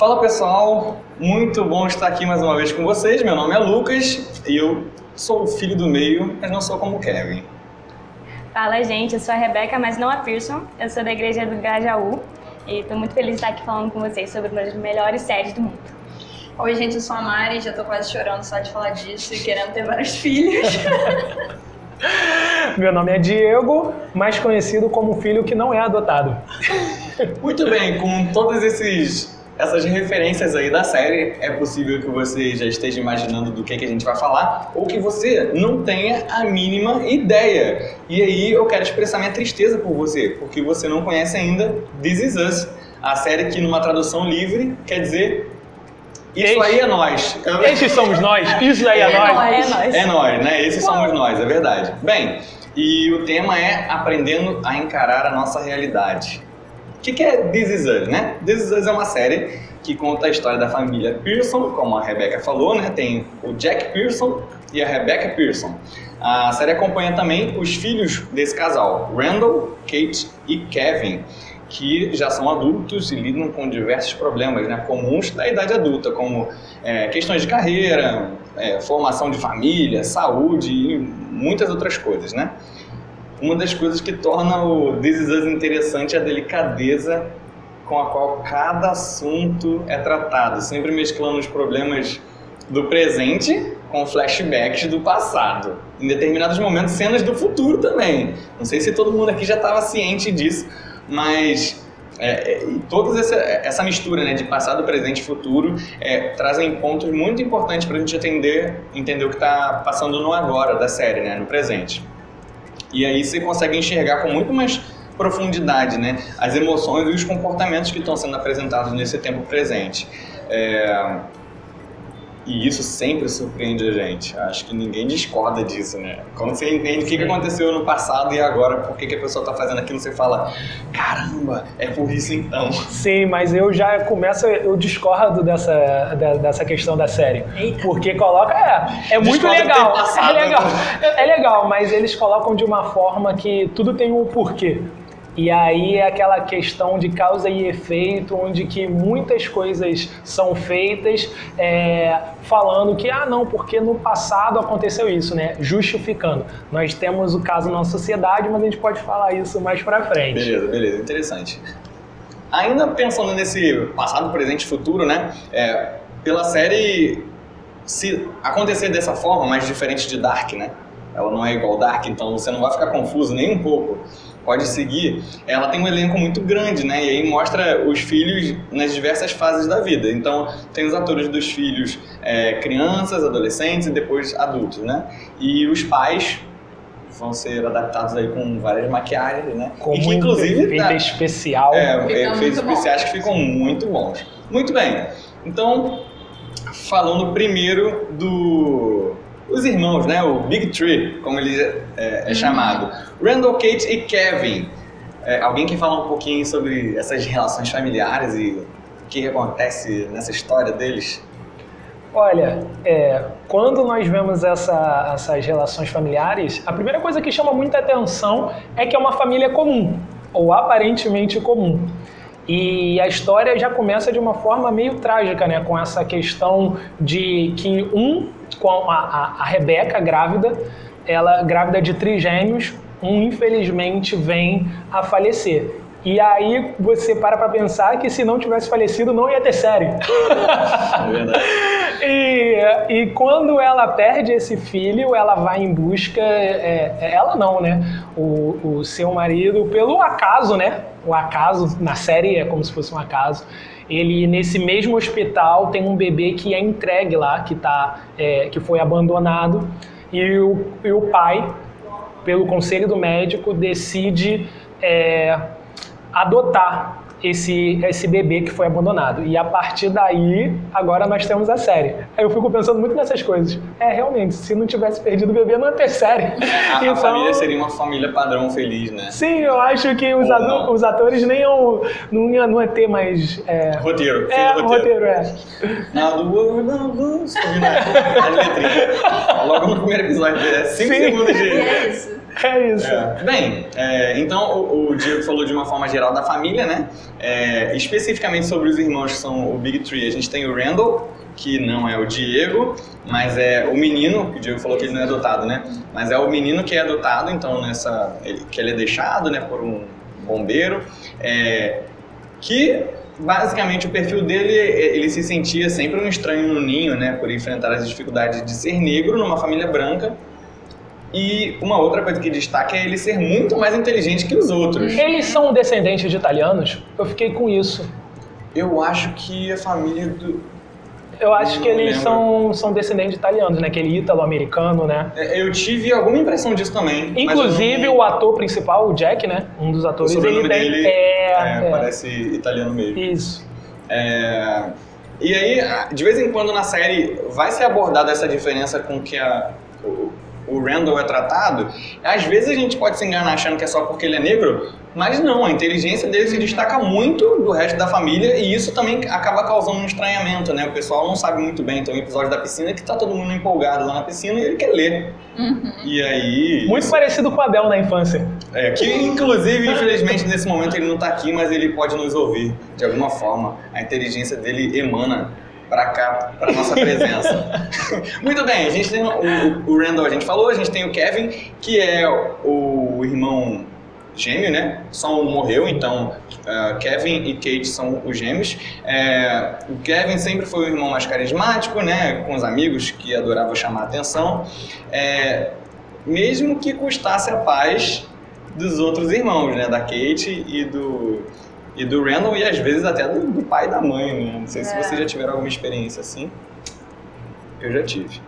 Fala pessoal, muito bom estar aqui mais uma vez com vocês. Meu nome é Lucas e eu sou o filho do meio, mas não sou como o Kevin. Fala gente, eu sou a Rebeca, mas não a Pearson. Eu sou da igreja do Gajaú e estou muito feliz de estar aqui falando com vocês sobre uma das melhores séries do mundo. Oi gente, eu sou a Mari, já tô quase chorando só de falar disso e querendo ter vários filhos. Meu nome é Diego, mais conhecido como filho que não é adotado. Muito bem, com todas esses essas referências aí da série, é possível que você já esteja imaginando do que, que a gente vai falar ou que você não tenha a mínima ideia. E aí eu quero expressar minha tristeza por você, porque você não conhece ainda This Is Us, a série que numa tradução livre quer dizer isso aí é nós. Esses somos nós. Isso aí é, é nós. É nós. É nós, né? Esses somos nós, é verdade. Bem, e o tema é aprendendo a encarar a nossa realidade. O que, que é This Is Us, né? This Is Us é uma série que conta a história da família Pearson, como a Rebecca falou, né? Tem o Jack Pearson e a Rebecca Pearson. A série acompanha também os filhos desse casal, Randall, Kate e Kevin, que já são adultos e lidam com diversos problemas né, comuns da idade adulta, como é, questões de carreira, é, formação de família, saúde e muitas outras coisas, né? Uma das coisas que torna o This Is Us interessante é a delicadeza com a qual cada assunto é tratado, sempre mesclando os problemas do presente com flashbacks do passado. Em determinados momentos, cenas do futuro também. Não sei se todo mundo aqui já estava ciente disso, mas é, é, toda essa, essa mistura né, de passado, presente e futuro é, trazem pontos muito importantes para a gente entender, entender o que está passando no agora da série, né, no presente. E aí você consegue enxergar com muito mais profundidade né, as emoções e os comportamentos que estão sendo apresentados nesse tempo presente. É, e isso sempre surpreende a gente. Acho que ninguém discorda disso, né? Quando você entende o que, que aconteceu no passado e agora, por que, que a pessoa está fazendo aquilo, você fala: caramba, é por isso então. Sim, mas eu já começo, eu discordo dessa, dessa questão da série. Eita. Porque coloca. É, é muito legal. É legal. É legal, mas eles colocam de uma forma que tudo tem um porquê. E aí é aquela questão de causa e efeito, onde que muitas coisas são feitas é, falando que, ah não, porque no passado aconteceu isso, né? Justificando. Nós temos o caso na sociedade, mas a gente pode falar isso mais pra frente. Beleza, beleza, interessante. Ainda pensando nesse passado, presente e futuro, né? É, pela série, se acontecer dessa forma, mais diferente de Dark, né? Ela não é igual Dark, então você não vai ficar confuso nem um pouco pode seguir, ela tem um elenco muito grande, né? E aí mostra os filhos nas diversas fases da vida. Então, tem os atores dos filhos é, crianças, adolescentes e depois adultos, né? E os pais vão ser adaptados aí com várias maquiagens, né? Com e que, inclusive efeito tá, especial. É, efeitos especiais que ficam muito bons. Muito bem. Então, falando primeiro do os irmãos, né? O Big Tree, como ele é, é uhum. chamado. Randall, Kate e Kevin. É, alguém quer falar um pouquinho sobre essas relações familiares e o que acontece nessa história deles? Olha, é, quando nós vemos essa, essas relações familiares, a primeira coisa que chama muita atenção é que é uma família comum, ou aparentemente comum. E a história já começa de uma forma meio trágica, né? Com essa questão de que um, com a, a, a Rebeca grávida, ela grávida de trigêmeos, um infelizmente vem a falecer. E aí você para para pensar que se não tivesse falecido não ia ter série. É verdade. e, e quando ela perde esse filho, ela vai em busca, é, é, ela não, né? O, o seu marido, pelo acaso, né? O acaso, na série é como se fosse um acaso. Ele, nesse mesmo hospital, tem um bebê que é entregue lá, que, tá, é, que foi abandonado. E o, e o pai, pelo conselho do médico, decide é, adotar esse, esse bebê que foi abandonado. E a partir daí, agora nós temos a série. Aí eu fico pensando muito nessas coisas. É, realmente, se não tivesse perdido o bebê, não ia ter série. A, então, a família seria uma família padrão feliz, né? Sim, eu acho que os, os atores nem iam, não, ia, não ia ter mais... É, roteiro. É, roteiro. roteiro, é. Now the world não, as letrinhas. Logo no primeiro episódio, é 5 segundos de... É isso. É isso. É. Bem, é, então o, o Diego falou de uma forma geral da família, né? É, especificamente sobre os irmãos que são o Big Three, a gente tem o Randall, que não é o Diego, mas é o menino, que o Diego falou que ele não é adotado, né? Mas é o menino que é adotado, então nessa ele, que ele é deixado, né, por um bombeiro, é, que basicamente o perfil dele ele se sentia sempre um estranho no ninho, né, por enfrentar as dificuldades de ser negro numa família branca. E uma outra coisa que destaca é ele ser muito mais inteligente que os outros. Eles são descendentes de italianos? Eu fiquei com isso. Eu acho que a família do, Eu acho que Não eles lembro. são, são descendentes de italianos, né? Aquele ítalo-americano, né? É, Eu tive alguma impressão disso também. Inclusive eu não- o ator principal, o Jack, né? Um dos o atores, sobrenome ele tem. dele é, é, é. parece italiano mesmo. Isso. É, E aí, de vez em quando na série vai ser abordada essa diferença com que a, o, o Randall é tratado. Às vezes a gente pode se enganar achando que é só porque ele é negro, mas não, a inteligência dele se destaca muito do resto da família e isso também acaba causando um estranhamento, né? O pessoal não sabe muito bem. Tem um episódio da piscina que tá todo mundo empolgado lá na piscina e ele quer ler. E aí. Muito parecido com o Abel na infância. É, que inclusive, infelizmente, nesse momento ele não tá aqui, mas ele pode nos ouvir de alguma forma. A inteligência dele emana pra cá, pra nossa presença. Muito bem, a gente tem o, o Randall, a gente falou, a gente tem o Kevin, que é o irmão gêmeo, né? Só um morreu, então uh, Kevin e Kate são os gêmeos. É, o Kevin sempre foi o irmão mais carismático, né? Com os amigos que adorava chamar a atenção. É, mesmo que custasse a paz dos outros irmãos, né? Da Kate e do, e do Randall e às vezes até do, do pai e da mãe, né? Não sei se É. vocês já tiveram alguma experiência assim. Eu já tive.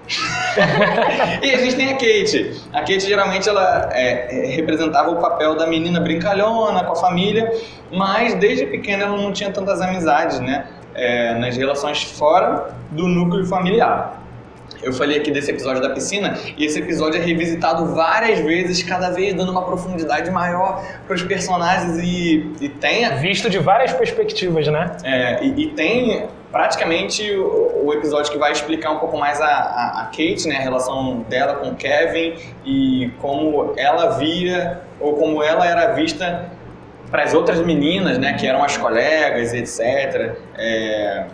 e a gente tem a Kate. A Kate geralmente ela é, é, representava o papel da menina brincalhona com a família, mas desde pequena ela não tinha tantas amizades, né? É, nas relações fora do núcleo familiar. Eu falei aqui desse episódio da piscina e esse episódio é revisitado várias vezes, cada vez dando uma profundidade maior para os personagens e, e tem Visto de várias perspectivas, né? é, e, e tem praticamente o, o episódio que vai explicar um pouco mais a, a, a Kate, né, a relação dela com o Kevin e como ela via ou como ela era vista para as outras meninas, né, que eram as colegas, etc. É,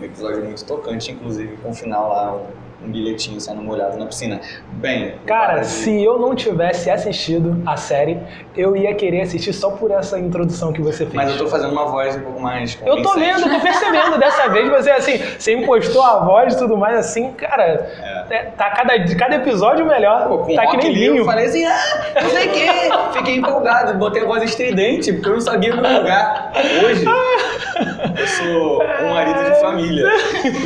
um episódio muito tocante, inclusive, com o final lá, um, bilhetinho sendo molhado na piscina. Bem, Cara, de- se eu não tivesse assistido a série, eu ia querer assistir só por essa introdução que você fez. mas eu tô fazendo uma voz um pouco mais Eu tô lendo, eu tô percebendo dessa vez, você assim, você impostou a voz e tudo mais, assim, cara, é, tá cada, cada episódio melhor. Pô, com tá que nem vinho. eu falei assim, ah, não sei o quê. Fiquei empolgado, botei a voz estridente, porque eu não sabia meu lugar. Hoje, eu sou um marido de família.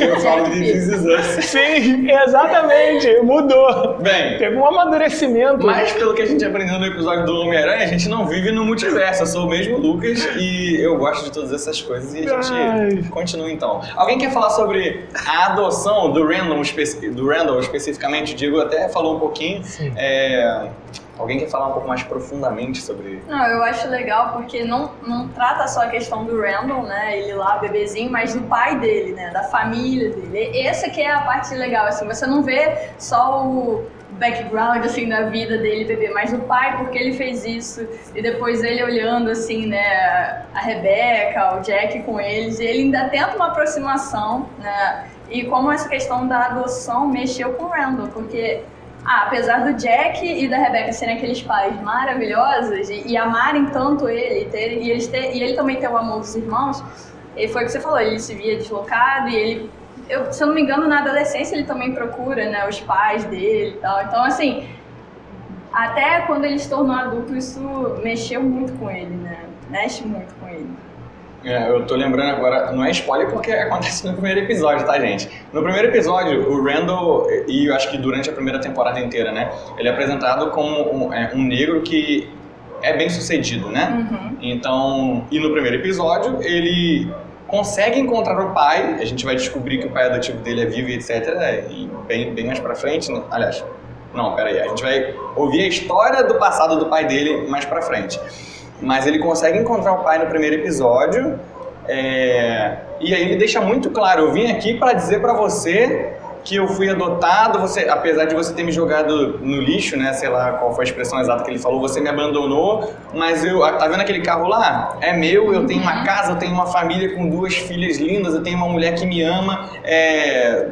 Eu falo de This Is Us. Sim, exatamente, mudou. Bem, Teve um amadurecimento. mas pelo que a gente aprendeu no episódio do Homem-Aranha, a gente não vive no multiverso. Eu sou o mesmo Lucas e eu gosto de todas essas coisas. E a gente Ai. continua então. Alguém quer falar sobre a adoção do Randall, do Randall especificamente? O Diego até falou um pouquinho. Sim. É, Alguém quer falar um pouco mais profundamente sobre Não, eu acho legal porque não, não trata só a questão do Randall, né? Ele lá, bebezinho, mas do pai dele, né? Da família dele. Essa que é a parte legal, assim. Você não vê só o background, assim, da vida dele, bebê, mas do pai, porque ele fez isso. E depois ele olhando, assim, né? A Rebeca, o Jack com eles. E ele ainda tenta uma aproximação, né? E como essa questão da adoção mexeu com o Randall, porque ah, apesar do Jack e da Rebecca serem aqueles pais maravilhosos e, e amarem tanto ele, ter, e, eles ter, e ele também ter o amor dos irmãos, e foi o que você falou, ele se via deslocado e ele, eu, se eu não me engano, na adolescência ele também procura né, os pais dele e tal. Então, assim, até quando ele se tornou adulto, isso mexeu muito com ele, né? Mexe muito com ele. É, eu tô lembrando agora, não é spoiler porque acontece no primeiro episódio, tá, gente? No primeiro episódio, o Randall, e eu acho que durante a primeira temporada inteira, né? Ele é apresentado como um, é, um negro que é bem sucedido, né? Uhum. Então, e no primeiro episódio, ele consegue encontrar o pai, a gente vai descobrir que o pai adotivo dele é vivo etc. E bem, bem mais pra frente, né? aliás, não, peraí, a gente vai ouvir a história do passado do pai dele mais pra frente. Mas ele consegue encontrar o pai no primeiro episódio, é, e aí ele deixa muito claro: eu vim aqui pra dizer pra você que eu fui adotado, você, apesar de você ter me jogado no lixo, né, sei lá qual foi a expressão exata que ele falou, você me abandonou, mas eu, tá vendo aquele carro lá? É meu, eu tenho uma casa, eu tenho uma família com duas filhas lindas, eu tenho uma mulher que me ama, é,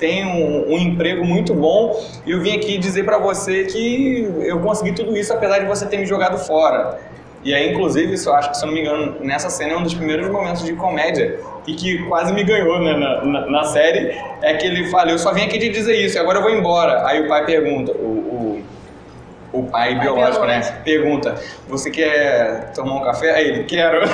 tenho um, um, emprego muito bom e eu vim aqui dizer para você que eu consegui tudo isso apesar de você ter me jogado fora. E aí, inclusive, isso eu acho que, se eu não me engano, nessa cena é um dos primeiros momentos de comédia e que quase me ganhou né, na, na, na, série, é que ele fala, eu só vim aqui te dizer isso, agora eu vou embora. Aí o pai pergunta, o, o, o pai, pai biológico, né, pergunta, você quer tomar um café? Aí ele, quero.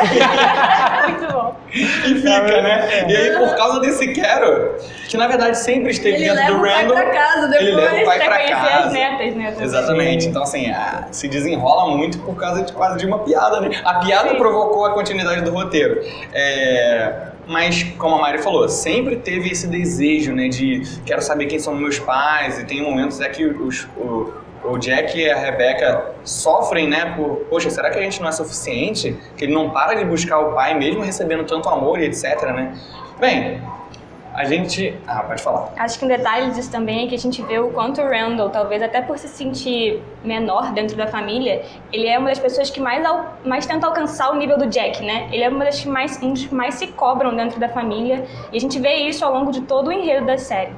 Muito bom. E fica, né? E aí, por causa desse quero, que na verdade sempre esteve ele dentro do Randall. Ele casa depois. Ele leva o pai pra, pra casa. as netas, né? Exatamente. Então, assim, a, se desenrola muito por causa de quase de uma piada, né? A piada Sim. provocou a continuidade do roteiro. É, mas como a Mari falou, sempre teve esse desejo, né, de quero saber quem são meus pais, e tem momentos é que os, o, o Jack e a Rebecca sofrem, né, por, poxa, será que a gente não é suficiente? Que ele não para de buscar o pai, mesmo recebendo tanto amor e etc, né? Bem, a gente. Ah, pode falar. Acho que um detalhe disso também é que a gente vê o quanto o Randall, talvez até por se sentir menor dentro da família, ele é uma das pessoas que mais, mais tenta alcançar o nível do Jack, né? Ele é uma das que mais, um dos que mais se cobram dentro da família. E a gente vê isso ao longo de todo o enredo da série.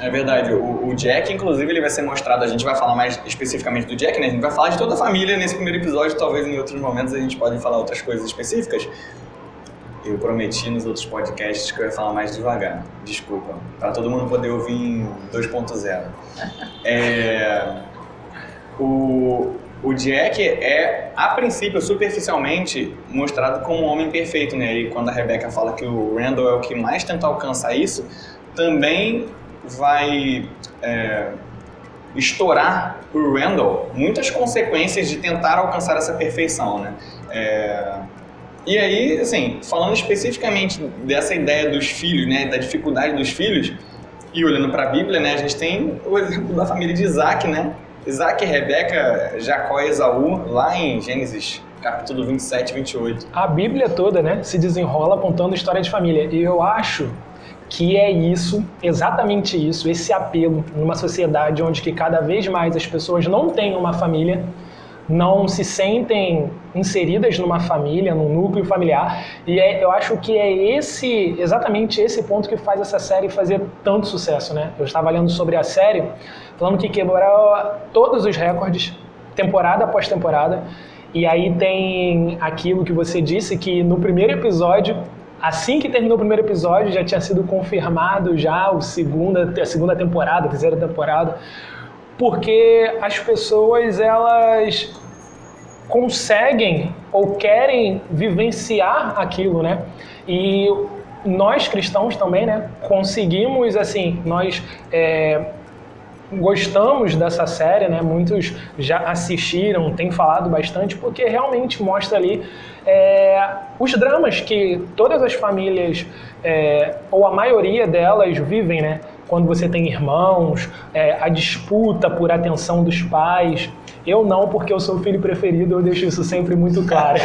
É verdade. O, o, Jack, inclusive, ele vai ser mostrado. A gente vai falar mais especificamente do Jack, né? A gente vai falar de toda a família nesse primeiro episódio. Talvez em outros momentos a gente pode falar outras coisas específicas. Eu prometi nos outros podcasts que eu ia falar mais devagar. Desculpa. Para todo mundo poder ouvir em 2.0. É, o, o Jack é, a princípio, superficialmente, mostrado como um homem perfeito, né? E quando a Rebecca fala que o Randall é o que mais tenta alcançar isso, também vai é, estourar o Randall muitas consequências de tentar alcançar essa perfeição, né? É, e aí, assim, falando especificamente dessa ideia dos filhos, né, da dificuldade dos filhos, e olhando para a Bíblia, né, a gente tem o exemplo da família de Isaac, né? Isaac, Rebeca, Jacó e Esaú, lá em Gênesis capítulo 27 e 28. A Bíblia toda, né, se desenrola contando história de família. E eu acho que é isso, exatamente isso, esse apelo numa sociedade onde que cada vez mais as pessoas não têm uma família, não se sentem inseridas numa família, num núcleo familiar. E é, eu acho que é esse, exatamente esse ponto que faz essa série fazer tanto sucesso, né? Eu estava lendo sobre a série, falando que quebrou todos os recordes, temporada após temporada. E aí tem aquilo que você disse que no primeiro episódio Assim que terminou o primeiro episódio, já tinha sido confirmado já o segunda, a segunda temporada, a terceira temporada, porque as pessoas elas conseguem ou querem vivenciar aquilo, né? E nós cristãos também, né? Conseguimos assim, nós é, gostamos dessa série, né? Muitos já assistiram, têm falado bastante, porque realmente mostra ali é, os dramas que todas as famílias, é, ou a maioria delas, vivem, né? Quando você tem irmãos, é, a disputa por atenção dos pais. Eu não, porque eu sou o filho preferido, eu deixo isso sempre muito claro.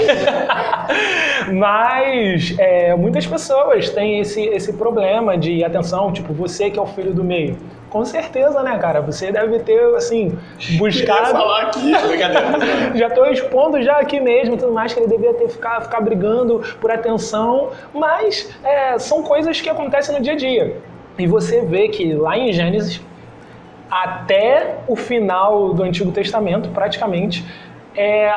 Mas é, muitas pessoas têm esse, esse problema de atenção, tipo, você que é o filho do meio com certeza, né, cara? Você deve ter, assim, buscado. falar aqui, já estou expondo já aqui mesmo tudo mais, que ele devia ter ficar, ficar brigando por atenção, mas é, são coisas que acontecem no dia a dia. E você vê que lá em Gênesis, até o final do Antigo Testamento, praticamente, é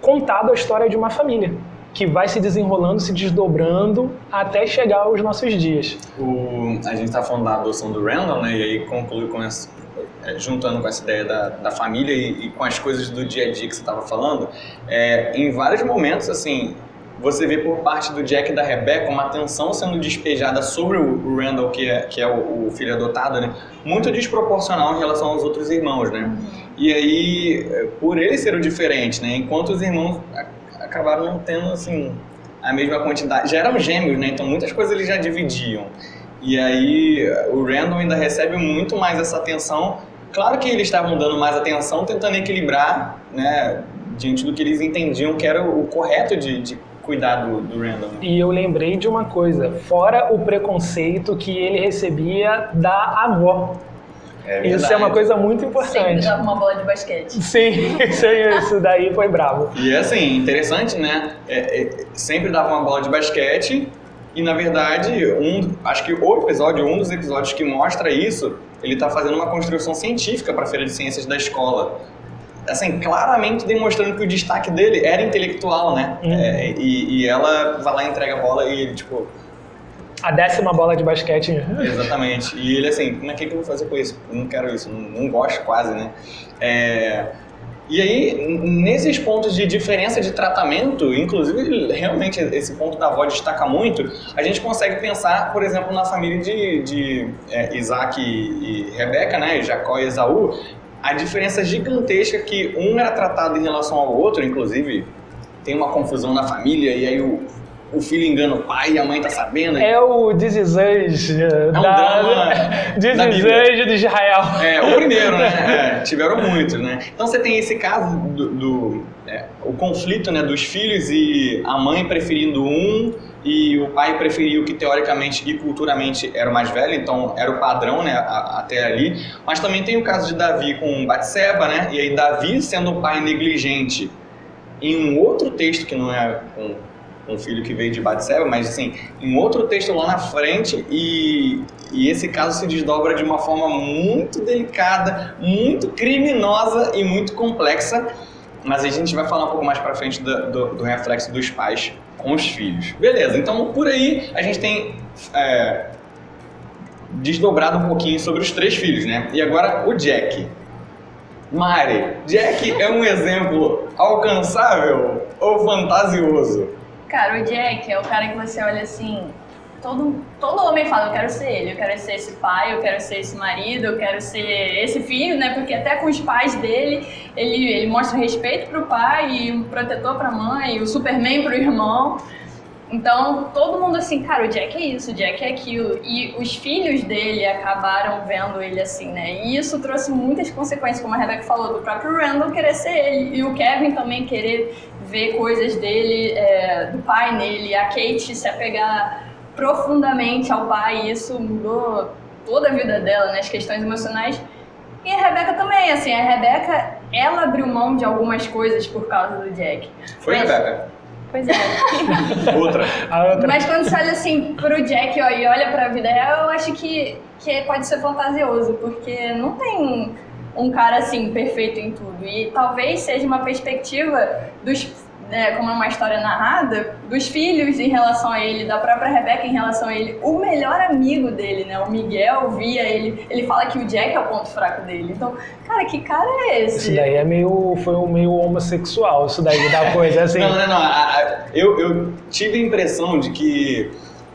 contada a história de uma família que vai se desenrolando, se desdobrando até chegar aos nossos dias. O, a gente está falando da adoção do Randall, né? E aí conclui com essa, é, juntando com essa ideia da, da família e, e, com as coisas do dia a dia que você estava falando, é, em vários momentos, assim, você vê por parte do Jack e da Rebecca uma atenção sendo despejada sobre o Randall, que é, que é o, o, filho adotado, né? Muito desproporcional em relação aos outros irmãos, né? E aí, é, por ele ser o diferente, né? Enquanto os irmãos acabaram não tendo, assim, a mesma quantidade. Já eram gêmeos, né? Então muitas coisas eles já dividiam. E aí o Randall ainda recebe muito mais essa atenção. Claro que eles estavam dando mais atenção, tentando equilibrar, né? Diante do que eles entendiam que era o correto de, de cuidar do, do Randall. E eu lembrei de uma coisa, fora o preconceito que ele recebia da avó. É Isso é uma coisa muito Sempre importante. dava uma bola de basquete. Sim, isso, isso daí foi bravo. E é assim, interessante, né? É, é, sempre dava uma bola de basquete e, na verdade, um, acho que o episódio, um dos episódios que mostra isso, ele tá fazendo uma construção científica para a Feira de Ciências da escola. Assim, claramente demonstrando que o destaque dele era intelectual, né? Uhum. É, e, e ela vai lá, entrega a bola e ele, tipo, A décima bola de basquete. Exatamente. E ele assim, mas o que, eu vou fazer com isso? Eu não quero isso, não, não gosto quase, né? É, E aí, nesses pontos de diferença de tratamento, inclusive, realmente esse ponto da avó destaca muito, a gente consegue pensar, por exemplo, na família de, de é, Isaac e, e Rebeca, né? Jacó e Esaú, a diferença gigantesca que um era tratado em relação ao outro, inclusive, tem uma confusão na família, e aí o, o filho engana o pai e a mãe tá sabendo. É o Us eh, um da, drama de Israel. É, o primeiro, né? É, tiveram muitos, né? Então você tem esse caso do, do- é, o conflito, né, dos filhos e a mãe preferindo um e o pai preferiu que teoricamente e culturalmente era o mais velho, então era o padrão, né, até ali. Mas também tem o caso de Davi com Batseba, né? E aí Davi sendo o pai negligente em um outro texto que não é com um filho que veio de Batseba, mas assim, em outro texto lá na frente e, e esse caso se desdobra de uma forma muito delicada, muito criminosa e muito complexa, mas a gente vai falar um pouco mais pra frente do, do, do reflexo dos pais com os filhos. Beleza, então por aí a gente tem é, desdobrado um pouquinho sobre os três filhos, né? E agora o Jack. Mari, Jack é um exemplo alcançável ou fantasioso? Cara, o Jack é o cara que você olha assim. Todo, todo homem fala, eu quero ser ele, eu quero ser esse pai, eu quero ser esse marido, eu quero ser esse filho, né? Porque até com os pais dele, ele, ele mostra respeito pro pai e um protetor pra mãe, o Superman pro irmão. Então, todo mundo assim, cara, o Jack é isso, o Jack é aquilo. E os filhos dele acabaram vendo ele assim, né? E isso trouxe muitas consequências, como a Rebecca falou, do próprio Randall querer ser ele. E o Kevin também querer ver coisas dele, é, do pai nele. A Kate se apegar profundamente ao pai. E isso mudou toda a vida dela, né? As questões emocionais. E a Rebecca também, assim, a Rebecca, ela abriu mão de algumas coisas por causa do Jack. Foi, Mas- Rebeca? Pois é. Outra. A outra. Mas quando você olha assim pro Jack ó, e olha pra vida real, eu acho que, que pode ser fantasioso, porque não tem um cara assim perfeito em tudo. E talvez seja uma perspectiva dos. né, como é uma história narrada, dos filhos em relação a ele, da própria Rebeca em relação a ele. O melhor amigo dele, né? O Miguel via ele. Ele fala que o Jack é o ponto fraco dele. Então, cara, que cara é esse? Isso daí é meio. Foi um meio homossexual, isso daí da coisa, assim. Não, não, não. a- a- eu, eu tive a impressão de que.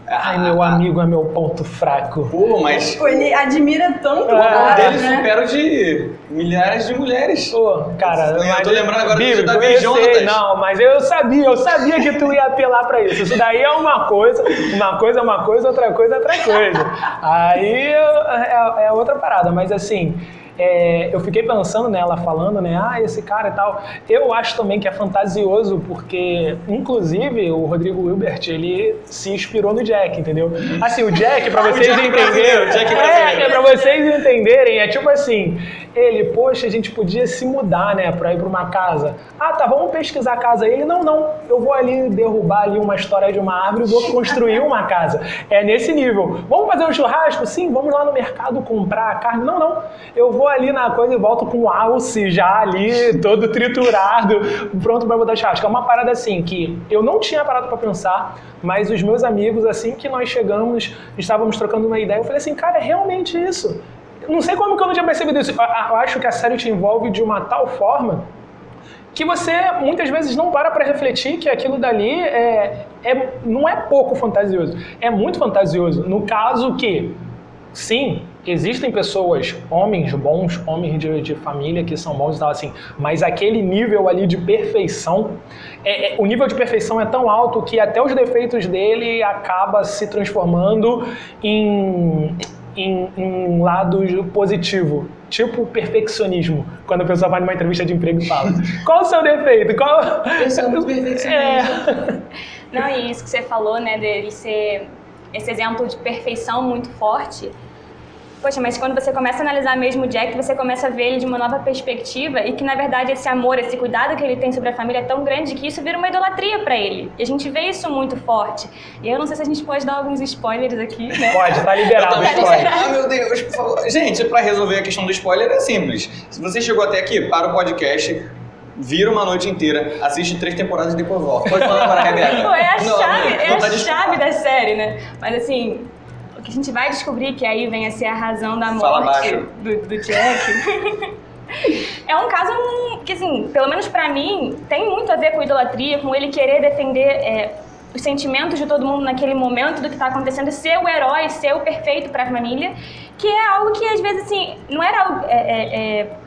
Ai, meu amigo é meu ponto fraco. Pô, mas Pô, ele admira tanto o Ah, cara, dele né? supera o de milhares de mulheres. Pô, cara, Eu tô lembrando agora do Bíblico, Davi Jonatas. Não, mas eu sabia, eu sabia que tu ia apelar pra isso. Isso daí é uma coisa, uma coisa é uma coisa, outra coisa é outra coisa. Aí é, é outra parada, mas assim. É, eu fiquei pensando nela falando, né? Ah, esse cara e tal. Eu acho também que é fantasioso, porque, inclusive, o Rodrigo Wilbert, ele se inspirou no Jack, entendeu? Assim, o Jack, pra vocês entenderem. É, é pra vocês entenderem, é tipo assim, ele, poxa, a gente podia se mudar, né, pra ir pra uma casa. Ah, tá, vamos pesquisar a casa. Ele, não, não, eu vou ali derrubar ali uma história de uma árvore e vou construir uma casa. É nesse nível. Vamos fazer um churrasco? Sim, vamos lá no mercado comprar a carne. Não, não, eu vou ali na coisa e volto com o alce já ali, todo triturado, pronto pra botar churrasco. É uma parada assim que eu não tinha parado pra pensar, mas os meus amigos, assim que nós chegamos, estávamos trocando uma ideia, eu falei assim, cara, é realmente isso. Não sei como que eu não tinha percebido isso. Eu- acho que a série te envolve de uma tal forma que você muitas vezes não para para refletir que aquilo dali é, é, não é pouco fantasioso, é muito fantasioso. No caso que, sim, existem pessoas, homens bons, homens de, de família que são bons e tal assim, mas aquele nível ali de perfeição, é- é- o nível de perfeição é tão alto que até os defeitos dele acaba se transformando em em, em um lado positivo, tipo perfeccionismo. Quando a pessoa vai numa entrevista de emprego e fala: Qual o seu defeito? Qual... Eu sou muito perfeccionista. É. Não, e isso que você falou, né, dele ser esse exemplo de perfeição muito forte. Poxa, mas quando você começa a analisar mesmo o Jack, você começa a ver ele de uma nova perspectiva e que, na verdade, esse amor, esse cuidado que ele tem sobre a família é tão grande que isso vira uma idolatria para ele. E a gente vê isso muito forte. E eu não sei se a gente pode dar alguns spoilers aqui, né? Pode, tá liberado o spoiler. Ah, meu Deus, por favor. Gente, pra resolver a questão do spoiler é simples. Se você chegou até aqui, para o podcast, vira uma noite inteira, assiste três temporadas e depois volta. Pode falar para a Rebeca. Pô, é a Não, chave, não é a tá chave da série, né? Mas assim, que a gente vai descobrir que aí vem a ser a razão da morte do, do Jack. é um caso hum, que, assim, pelo menos pra mim, tem muito a ver com idolatria, com ele querer defender é, os sentimentos de todo mundo naquele momento do que tá acontecendo, ser o herói, ser o perfeito pra família, que é algo que às vezes, assim, não era algo. é, é, é,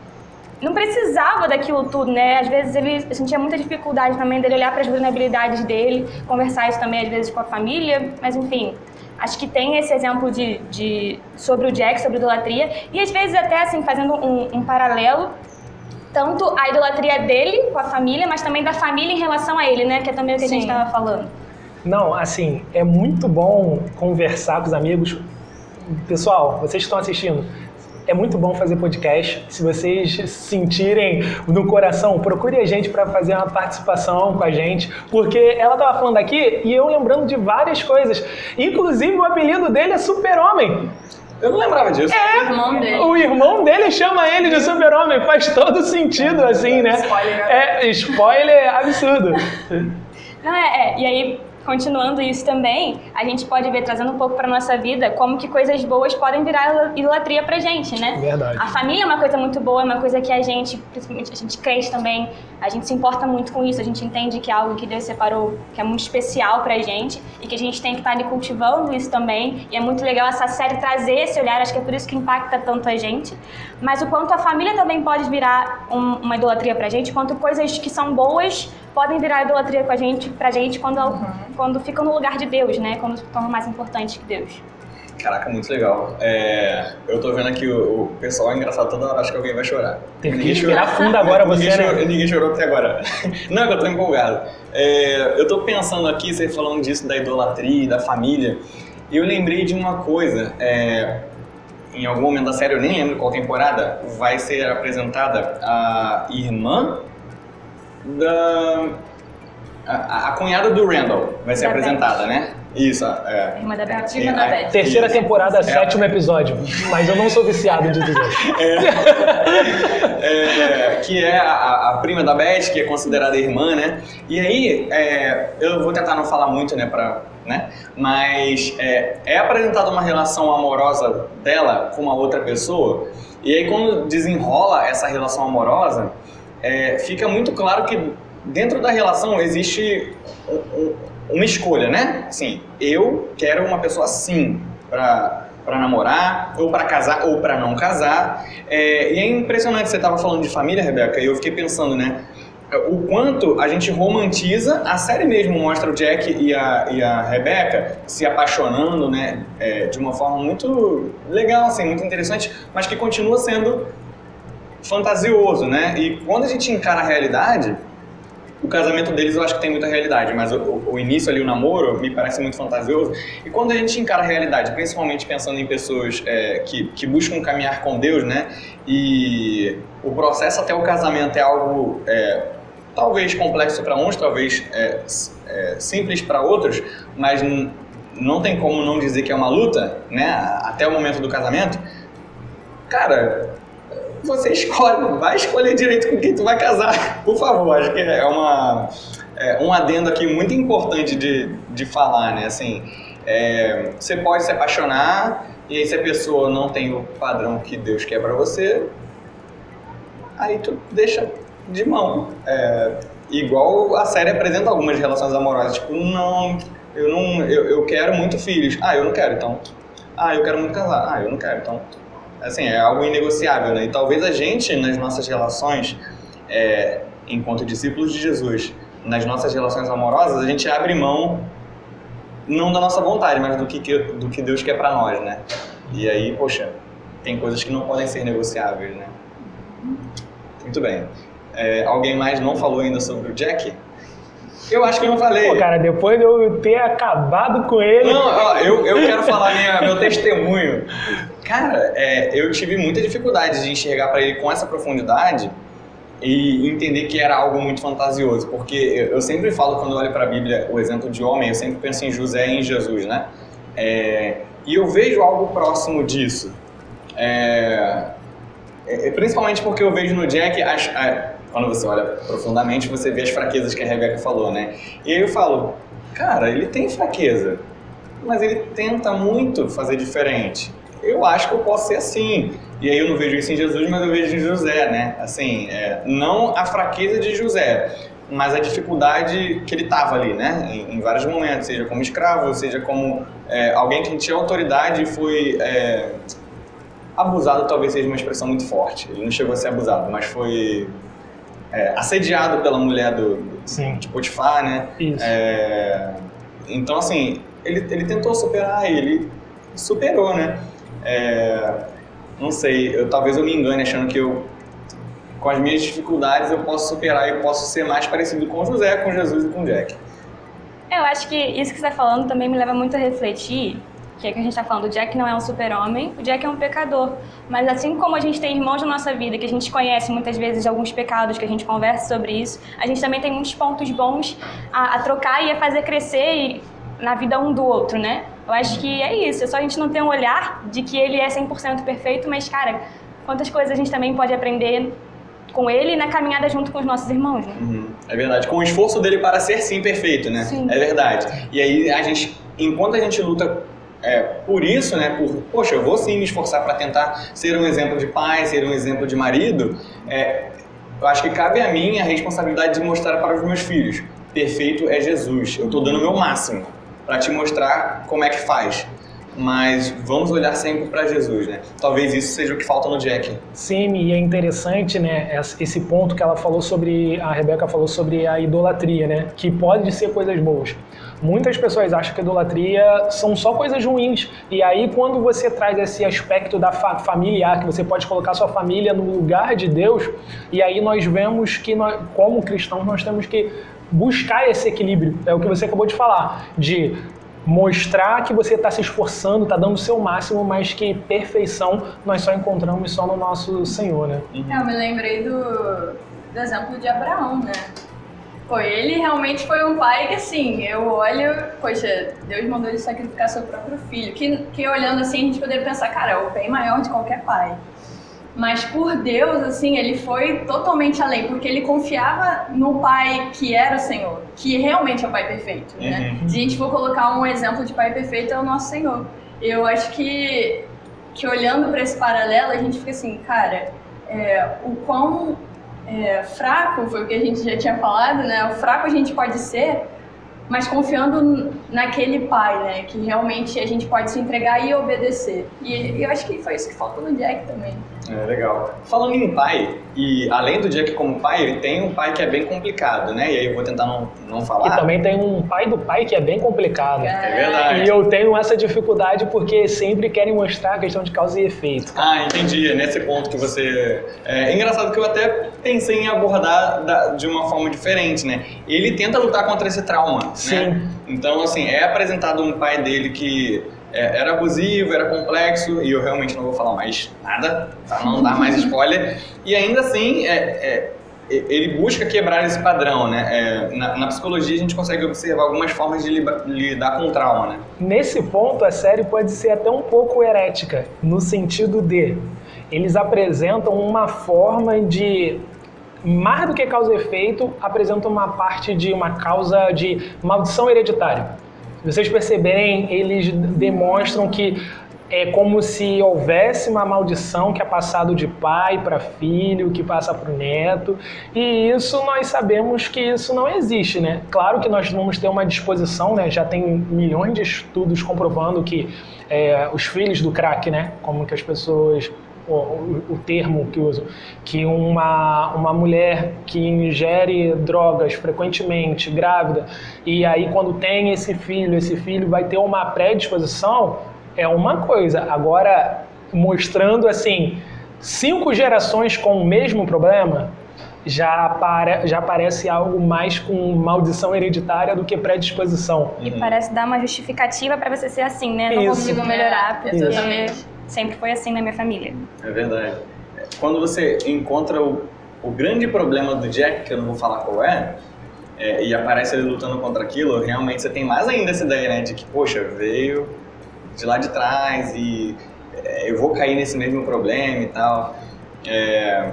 não precisava daquilo tudo, né? Às vezes ele sentia muita dificuldade também dele olhar para as vulnerabilidades dele, conversar isso também às vezes com a família, mas enfim, acho que tem esse exemplo de, de sobre o Jack, sobre idolatria e às vezes até assim fazendo um, um paralelo tanto a idolatria dele com a família, mas também da família em relação a ele, né? Que é também o que a gente Sim. estava falando. Não, assim, é muito bom conversar com os amigos. Pessoal, vocês que estão assistindo, é muito bom fazer podcast. Se vocês se sentirem no coração, procure a gente para fazer uma participação com a gente, porque ela estava falando aqui e eu lembrando de várias coisas. Inclusive, o apelido dele é Super-Homem. Eu não lembrava disso. O irmão dele. O irmão dele chama ele de Super-Homem. Faz todo sentido, assim, né? Spoiler. É, spoiler absurdo. Não, é, é. E aí, continuando isso também, a gente pode ver, trazendo um pouco para nossa vida, como que coisas boas podem virar idolatria pra gente, né? Verdade. A família é uma coisa muito boa, é uma coisa que a gente, principalmente a gente crente também, a gente se importa muito com isso, a gente entende que é algo que Deus separou, que é muito especial pra gente e que a gente tem que estar ali cultivando isso também. E é muito legal essa série trazer esse olhar, acho que é por isso que impacta tanto a gente. Mas o quanto a família também pode virar um- uma idolatria pra gente, quanto coisas que são boas podem virar idolatria com a gente, pra gente quando, quando ficam no lugar de Deus, né? Quando se tornam mais importantes que Deus. Caraca, muito legal. É, eu tô vendo aqui o, o pessoal é engraçado toda hora, acho que alguém vai chorar. Que Ninguém respirar chorou. fundo agora ninguém você, né? chorou, Ninguém chorou até agora. Não, é que eu tô empolgado. É, eu tô pensando aqui, você falando disso da idolatria, da família, e eu lembrei de uma coisa. é, em algum momento da série, eu nem lembro qual temporada, vai ser apresentada a irmã da. A, a cunhada do Randall vai ser Da apresentada, né? Isso, é. Irmã da É a Beth. tia da Beth. Terceira Isso. temporada, sétimo episódio. Mas eu não sou viciado de dizer. É, que é a, a prima da Beth, que é considerada irmã, né? E aí, é, eu vou tentar não falar muito, né, pra, né? Mas é, é apresentada uma relação amorosa dela com uma outra pessoa, e aí quando desenrola essa relação amorosa, é, fica muito claro que dentro da relação existe um- um- uma escolha, né? Assim, eu quero uma pessoa assim pra, pra namorar, ou pra casar, ou pra não casar. É, e é impressionante, você estava falando de família, Rebeca, e eu fiquei pensando, né? O quanto a gente romantiza, a série mesmo mostra o Jack e a, e a Rebeca se apaixonando, né? é, de uma forma muito legal, assim, muito interessante, mas que continua sendo fantasioso, né? E quando a gente encara a realidade, o casamento deles eu acho que tem muita realidade, mas o, o- início ali, o namoro, me parece muito fantasioso. E quando a gente encara a realidade, principalmente pensando em pessoas é, que, que buscam caminhar com Deus, né? E o processo até o casamento é algo é, talvez complexo para uns, talvez é, é, simples para outros, mas não tem como não dizer que é uma luta, né? Até o momento do casamento. Cara, você escolhe, vai escolher direito com quem tu vai casar, por favor. Acho que é uma é, um adendo aqui muito importante de, de falar, né? Assim, é, você pode se apaixonar e aí se a pessoa não tem o padrão que Deus quer pra você, aí tu deixa de mão. É, igual a série apresenta algumas relações amorosas, tipo, não, eu não, eu, eu quero muito filhos. Ah, eu não quero, então. Ah, eu quero muito casar. Ah, eu não quero, então. Assim, é algo inegociável, né? E talvez a gente, nas nossas relações, é, enquanto discípulos de Jesus, nas nossas relações amorosas, a gente abre mão não da nossa vontade, mas do que, do que Deus quer pra nós, né? E aí, poxa, tem coisas que não podem ser negociáveis, né? Muito bem. É, alguém mais não falou ainda sobre o Jack? Eu acho que eu não falei. Pô, cara, depois de eu ter acabado com ele. Não, ó, eu, eu quero falar minha, meu testemunho. Cara, é, eu tive muita dificuldade de enxergar para ele com essa profundidade e entender que era algo muito fantasioso, porque eu sempre falo quando olho para a Bíblia o exemplo de homem, eu sempre penso em José e em Jesus, né? É, e eu vejo algo próximo disso. É, é, principalmente porque eu vejo no Jack, as, a, quando você olha profundamente, você vê as fraquezas que a Rebeca falou, né? E aí eu falo, cara, ele tem fraqueza, mas ele tenta muito fazer diferente. Eu acho que eu posso ser assim. E aí eu não vejo isso em Jesus, mas eu vejo em José, né? Assim, é, não a fraqueza de José, mas a dificuldade que ele estava ali, né? Em, em, vários momentos, seja como escravo, seja como é, alguém que tinha autoridade e foi é, abusado, talvez seja uma expressão muito forte. Ele não chegou a ser abusado, mas foi é, assediado pela mulher do, Sim. de Potifar, né? Isso. É, então, assim, ele, ele tentou superar, ele superou, né? É, não sei, eu, talvez eu me engane achando que eu, com as minhas dificuldades, eu posso superar e posso ser mais parecido com José, com Jesus e com Jack. Eu acho que isso que você está falando também me leva muito a refletir que é que a gente está falando, o Jack não é um super-homem, o Jack é um pecador. Mas assim como a gente tem irmãos na nossa vida, que a gente conhece muitas vezes alguns pecados, que a gente conversa sobre isso, a gente também tem muitos pontos bons a, a trocar e a fazer crescer e, na vida um do outro, né? Eu acho que é isso, é só a gente não ter um olhar de que ele é 100% perfeito, mas, cara, quantas coisas a gente também pode aprender com ele na caminhada junto com os nossos irmãos, né? Uhum. É verdade, com o esforço dele para ser sim perfeito, né? Sim. É verdade. E aí a gente, enquanto a gente luta é, por isso, né, por, poxa, eu vou sim me esforçar para tentar ser um exemplo de pai, ser um exemplo de marido, é, eu acho que cabe a mim a responsabilidade de mostrar para os meus filhos, perfeito é Jesus, eu estou dando o meu máximo para te mostrar como é que faz. Mas vamos olhar sempre para Jesus, né? Talvez isso seja o que falta no Jack. Sim, e é interessante, né? Esse ponto que ela falou sobre, a Rebeca falou sobre a idolatria, né? Que pode ser coisas boas. Muitas pessoas acham que idolatria são só coisas ruins. E aí, quando você traz esse aspecto da fa familiar, que você pode colocar sua família no lugar de Deus, e aí nós vemos que, nós, como cristãos, nós temos que buscar esse equilíbrio. É o que você acabou de falar, de mostrar que você está se esforçando, está dando o seu máximo, mas que perfeição nós só encontramos só no nosso Senhor, né? Uhum. Eu me lembrei do, do exemplo de Abraão, né? Pô, ele realmente foi um pai que, assim, eu olho, poxa, Deus mandou ele sacrificar seu próprio filho. Que, que olhando assim, a gente poderia pensar, cara, é o bem maior de qualquer pai. Mas por Deus, assim, ele foi totalmente além, porque ele confiava no pai que era o Senhor, que realmente é o pai perfeito, né? Uhum. Se a gente for colocar um exemplo de pai perfeito, é o nosso Senhor. Eu acho que, que olhando para esse paralelo, a gente fica assim, cara, é, o quão é, fraco, foi o que a gente já tinha falado, né? O fraco a gente pode ser, mas confiando naquele pai, né? Que realmente a gente pode se entregar e obedecer. E eu acho que foi isso que faltou no Jack também. É, legal. Falando em pai, e além do Jack como pai, ele tem um pai que é bem complicado, né? E aí eu vou tentar não, não falar. E também tem um pai do pai que é bem complicado. É verdade. E eu tenho essa dificuldade porque sempre querem mostrar a questão de causa e efeito. Ah, entendi. É nesse ponto que você. É engraçado que eu até pensei em abordar da, de uma forma diferente, né? Ele tenta lutar contra esse trauma. Né? Então, assim, é apresentado um pai dele que é, era abusivo, era complexo, e eu realmente não vou falar mais nada, para não dar mais spoiler. E ainda assim, é, é, ele busca quebrar esse padrão, né? É, na, na, psicologia a gente consegue observar algumas formas de lidar com trauma, né? Nesse ponto, a série pode ser até um pouco herética, no sentido de eles apresentam uma forma de mais do que causa e efeito, apresentam uma parte de uma causa de maldição hereditária. Se vocês perceberem, eles demonstram que é como se houvesse uma maldição que é passado de pai para filho, que passa para o neto, e isso nós sabemos que isso não existe, né? Claro que nós vamos ter uma disposição, né? Já tem milhões de estudos comprovando que é, os filhos do crack, né? Como que as pessoas o, o, termo que usam, que uma, uma mulher que ingere drogas frequentemente, grávida, e aí quando tem esse filho, esse filho vai ter uma predisposição, é uma coisa. Agora, mostrando assim, cinco gerações com o mesmo problema, já, apare, já parece algo mais com maldição hereditária do que predisposição. E parece dar uma justificativa para você ser assim, né? Não Isso. consigo melhorar, porque Exatamente. Sempre foi assim na minha família. É verdade. Quando você encontra o, o grande problema do Jack, que eu não vou falar qual é, é, e aparece ele lutando contra aquilo, realmente você tem mais ainda essa ideia, né? De que, poxa, veio de lá de trás e é, eu vou cair nesse mesmo problema e tal. É,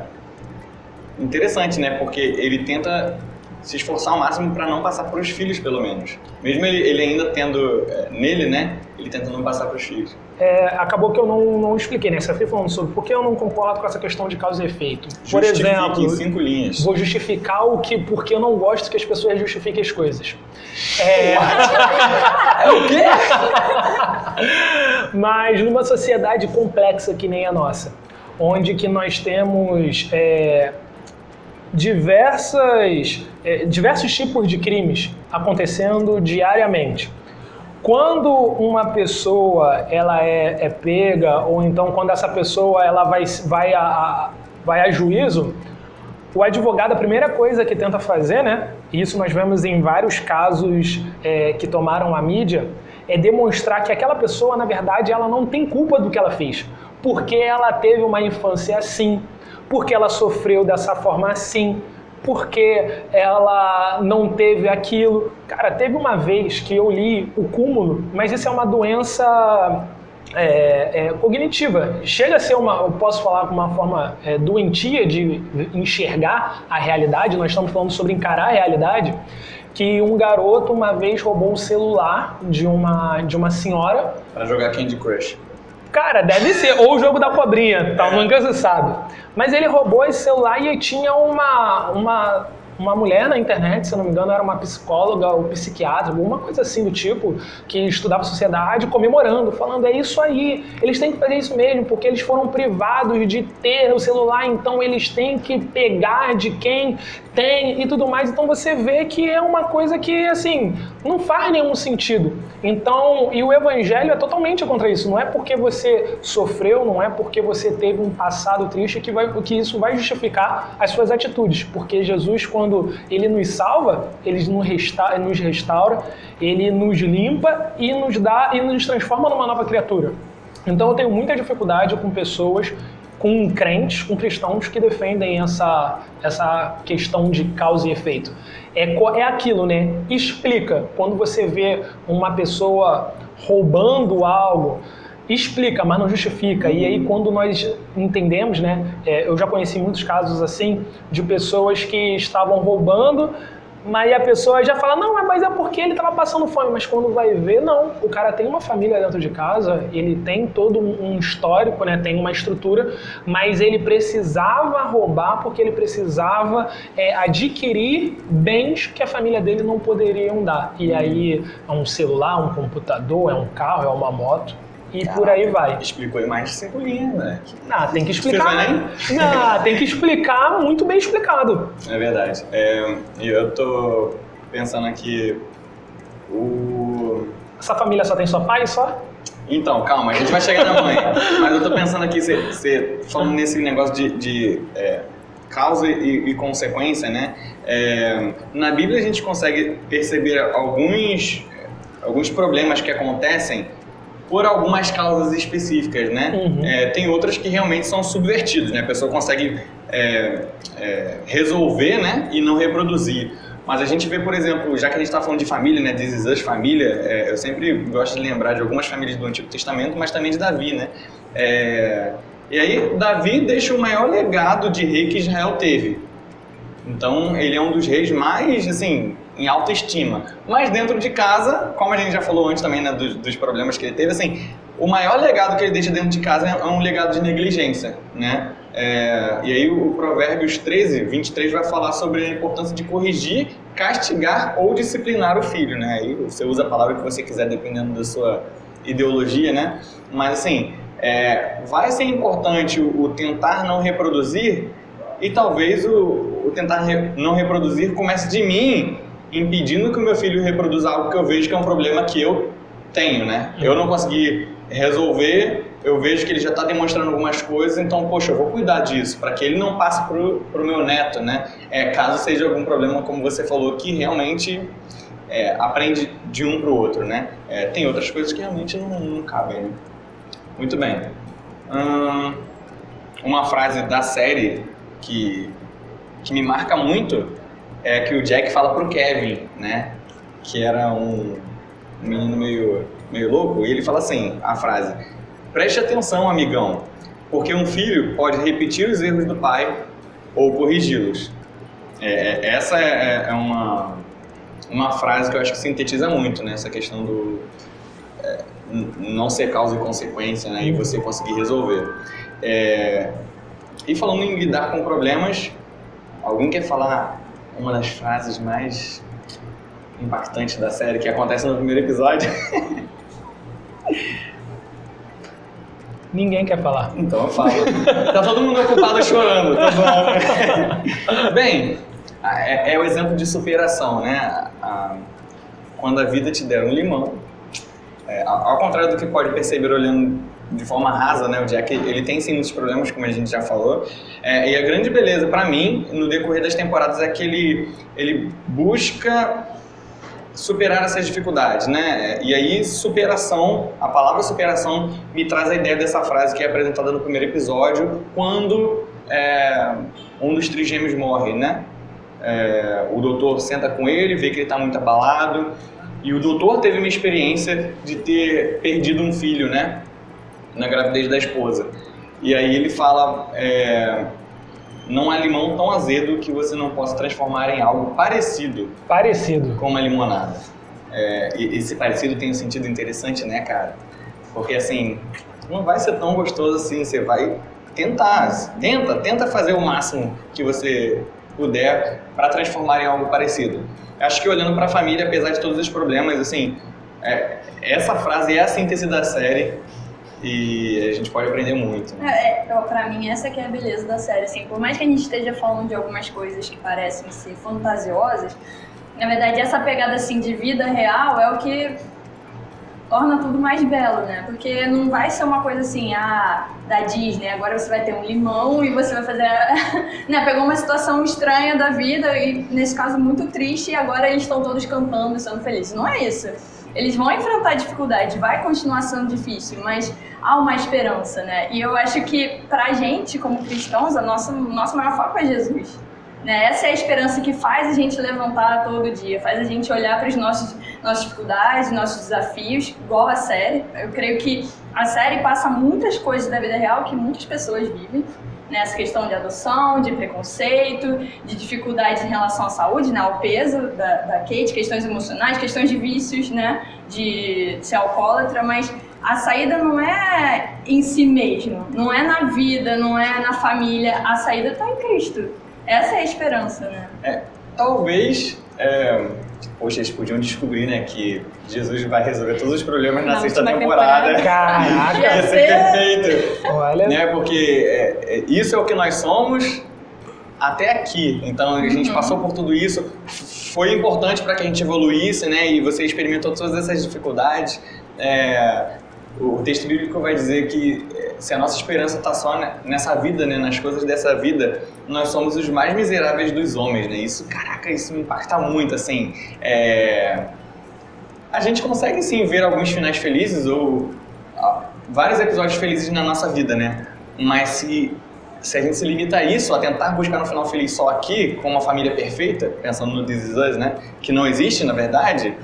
interessante, né? Porque ele tenta se esforçar ao máximo para não passar para os filhos, pelo menos. Mesmo ele, ele ainda tendo é, nele, né? Ele tenta não passar para os filhos. É, acabou que eu não, não expliquei, né? Você foi falando sobre por que eu não concordo com essa questão de causa e efeito. Por Justifique exemplo, em cinco linhas. vou justificar o que, porque eu não gosto que as pessoas justifiquem as coisas. É, É o quê? mas numa sociedade complexa que nem a nossa, onde que nós temos é, diversas, é, diversos tipos de crimes acontecendo diariamente. Quando uma pessoa ela é, é pega ou então quando essa pessoa ela vai, vai, a, a- vai a juízo, o advogado, a primeira coisa que tenta fazer, né? E isso nós vemos em vários casos é, que tomaram a mídia, é demonstrar que aquela pessoa, na verdade, ela não tem culpa do que ela fez. Porque ela teve uma infância assim, porque ela sofreu dessa forma assim, porque ela não teve aquilo. Cara, teve uma vez que eu li o cúmulo, mas isso é uma doença é, é, cognitiva. Chega a ser uma, eu posso falar com uma forma é, doentia de enxergar a realidade, nós estamos falando sobre encarar a realidade, que um garoto uma vez roubou um celular de uma, de uma senhora Para jogar Candy Crush. Cara, deve ser. Ou o jogo da cobrinha, tal, nunca se sabe. Mas ele roubou esse celular e tinha uma, uma, uma mulher na internet, se não me engano, era uma psicóloga ou psiquiatra, alguma coisa assim do tipo, que estudava sociedade, comemorando, falando: é isso aí, eles têm que fazer isso mesmo, porque eles foram privados de ter o celular, então eles têm que pegar de quem tem e tudo mais. Então você vê que é uma coisa que, assim, não faz nenhum sentido. Então, e o evangelho é totalmente contra isso. Não é porque você sofreu, não é porque você teve um passado triste que, vai, que isso vai justificar as suas atitudes. Porque Jesus, quando ele nos salva, ele nos restaura, nos restaura ele nos limpa e nos dá e nos transforma numa nova criatura. Então eu tenho muita dificuldade com pessoas com crentes, com cristãos que defendem essa, essa questão de causa e efeito. É, é aquilo, né? Explica. Quando você vê uma pessoa roubando algo, explica, mas não justifica. E aí, quando nós entendemos, né? é, eu já conheci muitos casos assim, de pessoas que estavam roubando, mas a pessoa já fala, não, mas é porque ele estava passando fome. Mas quando vai ver, não. O cara tem uma família dentro de casa, ele tem todo um histórico, né? tem uma estrutura, mas ele precisava roubar porque ele precisava é, adquirir bens que a família dele não poderiam dar. E aí é um celular, um computador, é um carro, é uma moto. E por aí vai. Explicou em mais de cinco linhas, né? Ah, tem que explicar. Enem? Ah, tem que explicar muito bem explicado. É verdade. É, eu tô pensando aqui. O. Essa família só tem só pai só? Então, calma, a gente vai chegar na mãe. Mas eu tô pensando aqui, você, você falando nesse negócio de, de, é, causa e, e consequência, né? É, na Bíblia a gente consegue perceber alguns, alguns problemas que acontecem por algumas causas específicas, né? Uhum. É, tem outras que realmente são subvertidos, né? A pessoa consegue é, é, resolver, né? E não reproduzir. Mas a gente vê, por exemplo, já que a gente está falando de família, né? This is família, é, eu sempre gosto de lembrar de algumas famílias do Antigo Testamento, mas também de Davi, né? É, e aí, Davi deixa o maior legado de rei que Israel teve. Então, ele é um dos reis mais, assim, em alta estima. Mas dentro de casa, como a gente já falou antes também, né, dos, dos problemas que ele teve, assim, o maior legado que ele deixa dentro de casa é um legado de negligência, né? É, e aí o Provérbios 13, 23 vai falar sobre a importância de corrigir, castigar ou disciplinar o filho, né? Aí você usa a palavra que você quiser, dependendo da sua ideologia, né? Mas assim, é, vai ser importante o, o tentar não reproduzir e talvez o, o tentar re- não reproduzir comece de mim, impedindo que o meu filho reproduza algo que eu vejo que é um problema que eu tenho, né? Eu não consegui resolver eu vejo que ele já está demonstrando algumas coisas, então, poxa, eu vou cuidar disso, para que ele não passe pro, pro meu neto, né? É, caso seja algum problema, como você falou, que realmente é, aprende de um para o outro, né? É, tem outras coisas que realmente não, não cabem, né? Muito bem. Hum, uma frase da série que, que me marca muito é que o Jack fala pro Kevin, né? Que era um menino meio, meio louco, e ele fala assim, a frase, preste atenção, amigão, porque um filho pode repetir os erros do pai ou corrigi-los. É, é essa é, é, uma, uma frase que eu acho que sintetiza muito, né? Essa questão do é, não ser causa e consequência, né? E você conseguir resolver. É, e falando em lidar com problemas, alguém quer falar uma das frases mais impactantes da série que acontece no primeiro episódio? Ninguém quer falar. Então eu falo. tá todo mundo ocupado chorando, tá? Bem, é, é, o exemplo de superação, né? quando a vida te der um limão, é, ao contrário do que pode perceber olhando de forma rasa, né? O Jack ele tem sim muitos problemas, como a gente já falou. É, e a grande beleza para mim no decorrer das temporadas é que ele ele busca superar essas dificuldades, né? E aí superação, a palavra superação me traz a ideia dessa frase que é apresentada no primeiro episódio, quando é, um dos trigêmeos morre, né? É, o doutor senta com ele, vê que ele está muito abalado e o doutor teve uma experiência de ter perdido um filho, né? Na gravidez da esposa. E aí ele fala, é, não há limão tão azedo que você não possa transformar em algo parecido. Parecido. Com uma limonada. É, esse parecido tem um sentido interessante, né, cara? Porque assim, não vai ser tão gostoso assim, você vai tentar, tenta, tenta fazer o máximo que você puder para transformar em algo parecido. Acho que olhando para a família, apesar de todos os problemas, assim, é, essa frase é a síntese da série e a gente pode aprender muito. Né? É, é, pra mim, essa que é a beleza da série. Assim, por mais que a gente esteja falando de algumas coisas que parecem ser fantasiosas, na verdade, essa pegada assim de vida real é o que torna tudo mais belo, né? Porque não vai ser uma coisa assim, ah, da Disney, agora você vai ter um limão e você vai fazer. né? Pegou uma situação estranha da vida e, nesse caso, muito triste, e agora eles estão todos cantando e sendo felizes. Não é isso eles vão enfrentar dificuldade, vai continuar sendo difícil, mas há uma esperança, né? E eu acho que pra gente, como cristãos, a nossa, nosso maior foco é Jesus. Né? Essa é a esperança que faz a gente levantar todo dia, faz a gente olhar para as nossas, nossas dificuldades, nossos desafios, igual a série. Eu creio que a série passa muitas coisas da vida real que muitas pessoas vivem nessa questão de adoção, de preconceito, de dificuldades em relação à saúde, né, ao peso da, da Kate, questões emocionais, questões de vícios, né, de ser alcoólatra, mas a saída não é em si mesmo, não é na vida, não é na família, a saída está em Cristo. Essa é a esperança, né? É, talvez é, Poxa, eles podiam descobrir, né, que Jesus vai resolver todos os problemas na, na sexta temporada. temporada. Caraca! Ia ser perfeito! Olha. Né, porque é, é, isso é o que nós somos até aqui. Então, a gente uhum. passou por tudo isso. Foi importante para que a gente evoluísse, né, e você experimentou todas essas dificuldades. É, o texto bíblico vai dizer que eh, se a nossa esperança está só nessa vida, né, nas coisas dessa vida, nós somos os mais miseráveis dos homens, né? Isso, caraca, isso me impacta muito, assim. É... A gente consegue sim ver alguns finais felizes ou vários episódios felizes na nossa vida, né? Mas se se a gente se limita a isso, a tentar buscar um final feliz só aqui, com uma família perfeita, pensando no This Is Us, né? Que não existe, na verdade,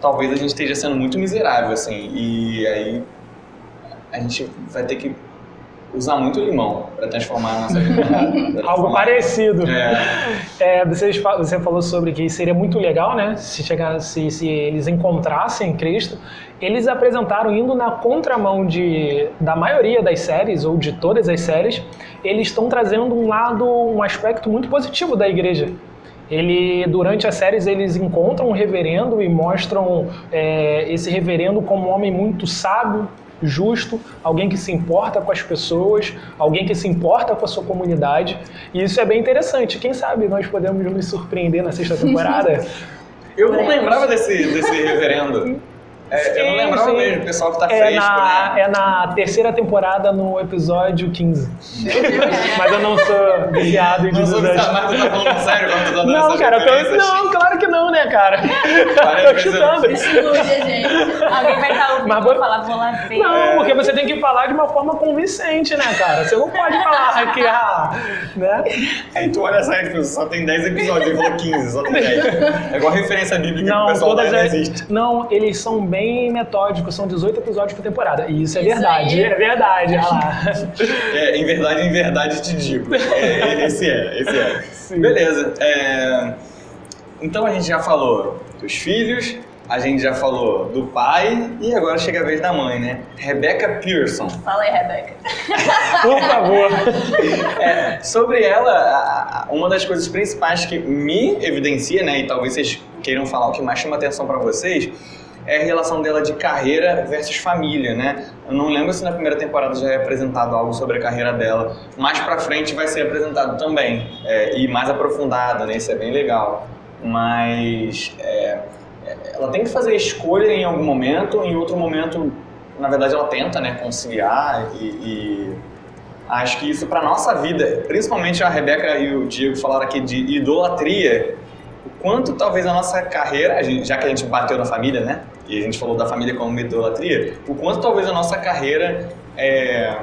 talvez a gente esteja sendo muito miserável, assim, e aí a gente vai ter que usar muito limão para transformar a nossa vida. Algo parecido. É. É, você, você falou sobre que seria muito legal, né? Se, chegar, se, se eles encontrassem Cristo. Eles apresentaram, indo na contramão de, da maioria das séries, ou de todas as séries, eles estão trazendo um lado, um aspecto muito positivo da igreja ele durante as séries eles encontram um reverendo e mostram é, esse reverendo como um homem muito sábio, justo, alguém que se importa com as pessoas, alguém que se importa com a sua comunidade. E isso é bem interessante. Quem sabe nós podemos nos surpreender na sexta temporada. Eu não lembrava desse, desse reverendo. É, eu não Sim, lembrava sim. mesmo, o pessoal que tá É fresco, na, né? é na terceira temporada, no episódio 15. Mas eu não sou viciado em Não mas tu tá falando sério quando tá Não, cara, eu tô... não, claro que não, né, cara? Tô chutando. A gente. Alguém vai estar ouvindo Mas vou- falar, vou lá ver. Não, porque você tem que falar de uma forma convincente, né, cara? Você não pode falar que, ah, né? Aí tu olha a série, tipo, só tem 10 episódios, ele falou 15, só tem 10. É igual referência bíblica que o Não, pessoal todas não as... existe. Não, eles são bem metódicos, são 18 episódios por temporada. E isso é Isso verdade, aí. é verdade, olha lá. É, em verdade, em verdade te digo. É, esse é, esse é. Sim. Beleza. é, então a gente já falou dos filhos, a gente já falou do pai e agora chega a vez da mãe, né? Rebecca Pearson. Fala aí, Rebeca. Por favor. É, sobre ela, uma das coisas principais que me evidencia, né, e talvez vocês queiram falar o que mais chama atenção pra vocês, é a relação dela de carreira versus família, né? Eu não lembro se na primeira temporada já é apresentado algo sobre a carreira dela. Mais pra frente vai ser apresentado também, é, e mais aprofundado, né? Isso é bem legal. Mas é, é, ela tem que fazer escolha em algum momento, em outro momento, na verdade, ela tenta, né, conciliar e- e Acho que isso para nossa vida, principalmente a Rebeca e o Diego falaram aqui de idolatria, o quanto talvez a nossa carreira, já que a gente bateu na família, né? E a gente falou da família como uma idolatria, o quanto talvez a nossa carreira é,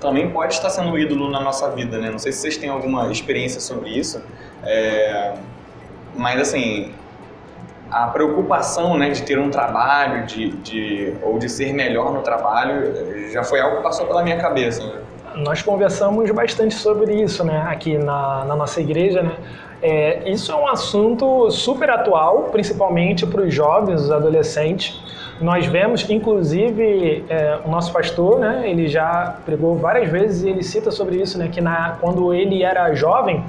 também pode estar sendo um ídolo na nossa vida, né? Não sei se vocês têm alguma experiência sobre isso, é, mas assim, a preocupação né, de ter um trabalho, de, de, ou de ser melhor no trabalho, já foi algo que passou pela minha cabeça. Né? Nós conversamos bastante sobre isso, né, aqui na, na nossa igreja, né. É, isso é um assunto super atual, principalmente para os jovens, os adolescentes. Nós vemos, inclusive, é, o nosso pastor, né, ele já pregou várias vezes e ele cita sobre isso, né, que na, quando ele era jovem,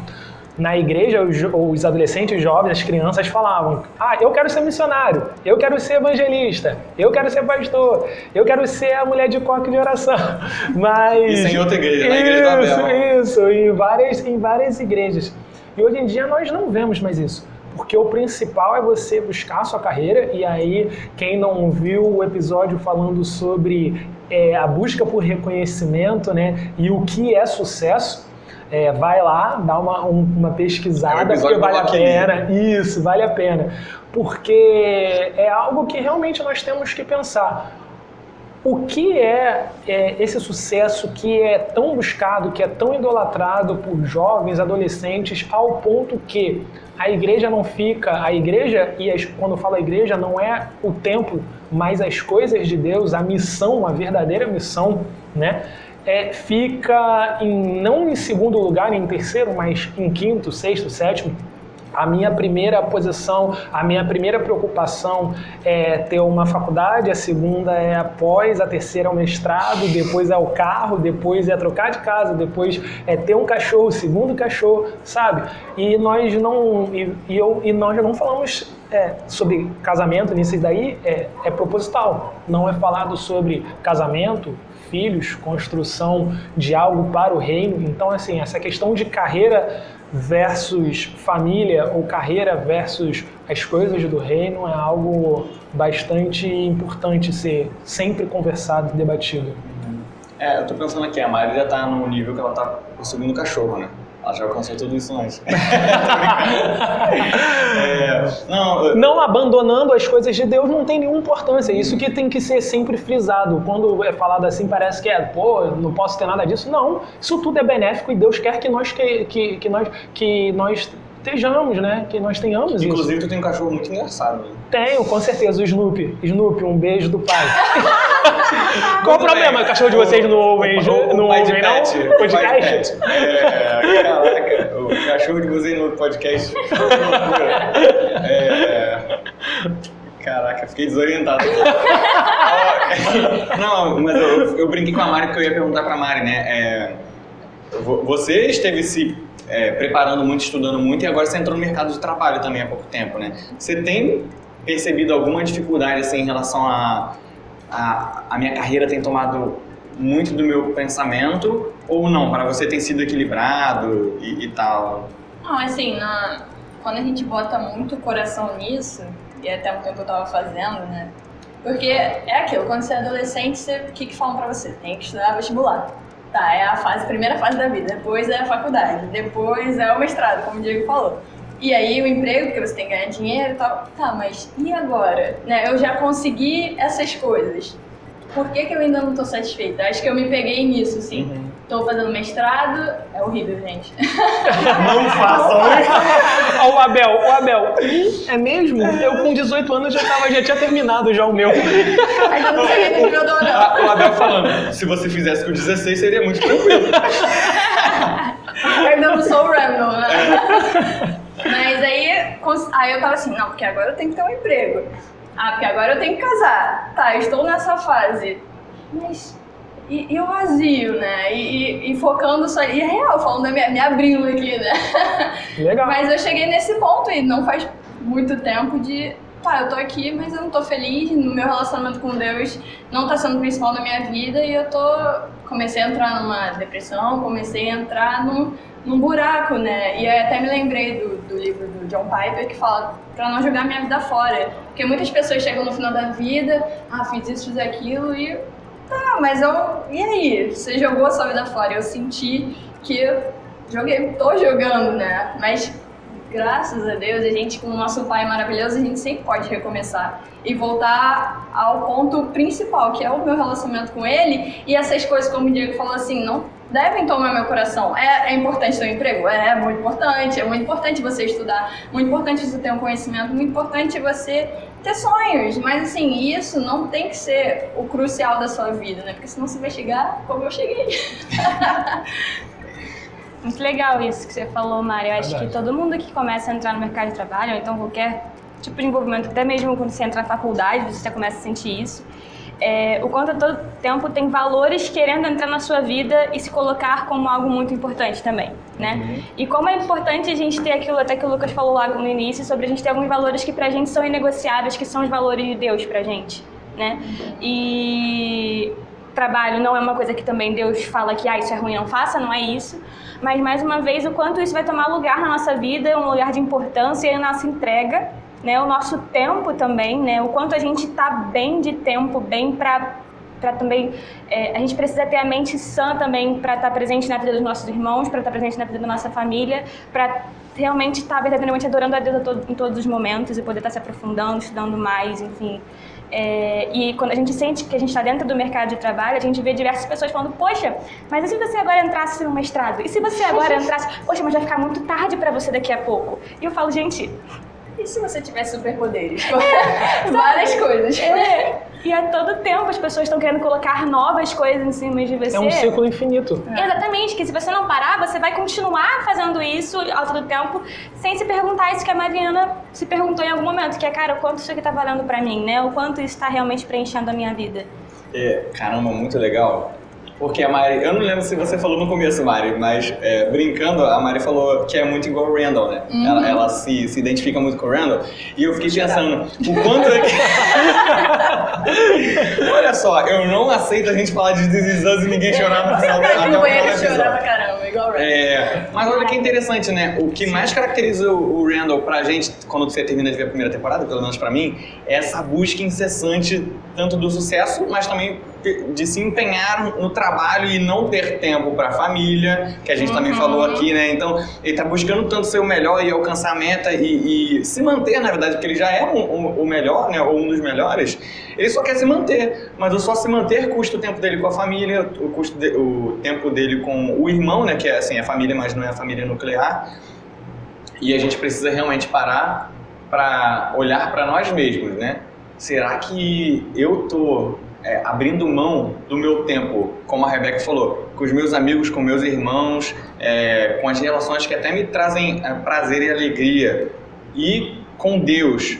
na igreja, os, os adolescentes, os jovens, as crianças falavam: Ah, eu quero ser missionário, eu quero ser evangelista, eu quero ser pastor, eu quero ser a mulher de coque de oração. Mas. Isso em outra igreja, na igreja da Isso, Bela. isso, em várias, em várias igrejas. E hoje em dia nós não vemos mais isso. Porque o principal é você buscar a sua carreira, e aí, quem não viu o episódio falando sobre é, a busca por reconhecimento né, e o que é sucesso, é, vai lá, dá uma, um- uma É pesquisada, episódio porque vale a pena. Isso, vale a pena. Porque é algo que realmente nós temos que pensar. O que é, é, esse sucesso que é tão buscado, que é tão idolatrado por jovens, adolescentes, ao ponto que a igreja não fica, a igreja, e as, quando eu falo igreja, não é o templo, mas as coisas de Deus, a missão, a verdadeira missão, né? É, fica em, não em segundo lugar, em terceiro, mas em quinto, sexto, sétimo, a minha primeira posição, a minha primeira preocupação é ter uma faculdade, a segunda é após, a terceira é o mestrado, depois é o carro, depois é trocar de casa, depois é ter um cachorro, segundo cachorro, sabe? E nós não e, e eu, e nós não falamos é, sobre casamento nisso daí é, é proposital. Não é falado sobre casamento, filhos, construção de algo para o reino. Então, assim, essa questão de carreira versus família ou carreira versus as coisas do reino é algo bastante importante ser sempre conversado e debatido. É, eu tô pensando aqui, a Mari já tá no nível que ela tá conseguindo cachorro, né? Ela já alcançou tudo isso antes. É, não, eu- Não abandonando as coisas de Deus não tem nenhuma importância. Isso que tem que ser sempre frisado. Quando é falado assim, parece que é, pô, não posso ter nada disso. Não, isso tudo é benéfico e Deus quer que nós, que, que, que nós, que nós estejamos, né? Que nós tenhamos isso. inclusive, tu tem um cachorro muito engraçado. Né? Tenho, com certeza, o Snoopy. Snoopy, um beijo do pai. Qual o problema? bem. O cachorro de vocês não ouvem, O, o, não o pai de ouvem, pet. não? o pai de Podcast? pet. É, caraca, o cachorro de vocês no podcast. É, Caraca, fiquei desorientado. Não, mas eu, eu brinquei com a Mari porque eu ia perguntar pra Mari, né? É, vo- você esteve se é, preparando muito, estudando muito e agora você entrou no mercado de trabalho também há pouco tempo, né? Você tem percebido alguma dificuldade assim, em relação a, a a minha carreira tem tomado muito do meu pensamento ou não? Para você tem sido equilibrado e, e tal? Não, assim, na- quando a gente bota muito coração nisso, e até um tempo eu tava fazendo, né? Porque é aquilo, quando você é adolescente, você, o que, que falam pra você? Tem que estudar vestibular. Tá, é a fase, primeira fase da vida. Depois é a faculdade. Depois é o mestrado, como o Diego falou. E aí o emprego, porque você tem que ganhar dinheiro e tal. Tá, mas e agora? Né, eu já consegui essas coisas. Por que, que eu ainda não tô satisfeita? Acho que eu me peguei nisso, assim. Uhum. Tô fazendo mestrado, é horrível, gente. Não façam Ó, o Abel, o Abel, "Ih, é mesmo? Eu com 18 anos já, tava, já tinha terminado já o meu. Ainda não cheguei no nível do não. Ah, O Abel falando, se você fizesse com 16 seria muito tranquilo. Eu ainda não sou o Randall, né? Mas aí, aí eu tava assim, não, porque agora eu tenho que ter um emprego. Ah, porque agora eu tenho que casar. Tá, eu estou nessa fase. Mas. E, e o vazio, né? E, e- e focando só. E é real, falando, me, me abrindo aqui, né? Legal. Mas eu cheguei nesse ponto e não faz muito tempo de. Tá, eu tô aqui, mas eu não tô feliz. No meu relacionamento com Deus não tá sendo o principal na minha vida e eu tô. Comecei a entrar numa depressão, comecei a entrar num, num buraco, né? E até me lembrei do, do livro do John Piper que fala pra não jogar minha vida fora. Porque muitas pessoas chegam no final da vida, ah, fiz isso, fiz aquilo e. Tá, mas eu. E aí? Você jogou a sua vida fora. Eu senti que joguei, tô jogando, né? Mas graças a Deus, a gente, com o nosso pai maravilhoso, a gente sempre pode recomeçar e voltar ao ponto principal, que é o meu relacionamento com ele. E essas coisas, como o Diego falou assim, não devem tomar meu coração. É, é importante ter um emprego? É, é muito importante. É muito importante você estudar, muito importante você ter um conhecimento, muito importante você ter sonhos. Mas assim, isso não tem que ser o crucial da sua vida, né? Porque senão você vai chegar como eu cheguei. Muito legal isso que você falou, Mari. Eu acho Verdade. que todo mundo que começa a entrar no mercado de trabalho, ou então qualquer tipo de envolvimento, até mesmo quando você entra na faculdade, você já começa a sentir isso. É, o quanto a todo tempo tem valores querendo entrar na sua vida e se colocar como algo muito importante também, né? E como é importante a gente ter aquilo, até que o Lucas falou lá no início, sobre a gente ter alguns valores que pra gente são inegociáveis, que são os valores de Deus pra gente, né? E trabalho não é uma coisa que também Deus fala que ah, isso é ruim, não faça, não é isso. Mas mais uma vez, o quanto isso vai tomar lugar na nossa vida, um lugar de importância e a nossa entrega, né? O nosso tempo também, né? O quanto a gente tá bem de tempo, bem para para também é, a gente precisa ter a mente sã também para estar presente na vida dos nossos irmãos, para estar presente na vida da nossa família, para realmente estar verdadeiramente adorando a Deus a todo- em todos os momentos e poder estar se aprofundando, estudando mais, enfim. É, e quando a gente sente que a gente está dentro do mercado de trabalho, a gente vê diversas pessoas falando: Poxa, mas e se você agora entrasse no mestrado? E se você agora entrasse? Poxa, mas vai ficar muito tarde para você daqui a pouco. E eu falo: Gente, E se você tivesse superpoderes? Várias coisas. é, e a todo tempo as pessoas estão querendo colocar novas coisas em cima de você. É um ciclo infinito. Exatamente, que se você não parar, você vai continuar fazendo isso ao todo tempo, sem se perguntar isso que a Mariana se perguntou em algum momento, que é, cara, o quanto isso aqui tá valendo pra mim, né? O quanto isso tá realmente preenchendo a minha vida. É, caramba, muito legal. Porque a Mari, eu não lembro se você falou no começo, Mari, mas é, brincando, a Mari falou que é muito igual o Randall, né? Ela, ela se, se identifica muito com o Randall. E eu fiquei pensando, o quanto é que. Olha só, eu não aceito a gente falar de Us e ninguém chorar no final episódio. chorar pra caramba, igual o Rand. É, mas olha que interessante, né? O que mais caracteriza o o Randall pra gente, quando você termina de ver a primeira temporada, pelo menos pra mim, é essa busca incessante, tanto do sucesso, mas também de se empenhar no trabalho e não ter tempo pra família, que a gente também Uhum. falou aqui, né? Então, ele tá buscando tanto ser o melhor e alcançar a meta e, e se manter, na verdade, porque ele já é um- um- o melhor, né? Ou um dos melhores. Ele só quer se manter, mas o só se manter custa o tempo dele com a família, o, custo de- o tempo dele com o irmão, né? Que é assim, a família, mas não é a família nuclear. E a gente precisa realmente parar para olhar para nós mesmos, né? Será que eu tô é, abrindo mão do meu tempo, como a Rebeca falou, com os meus amigos, com meus irmãos, é, com as relações que até me trazem é, prazer e alegria, e com Deus,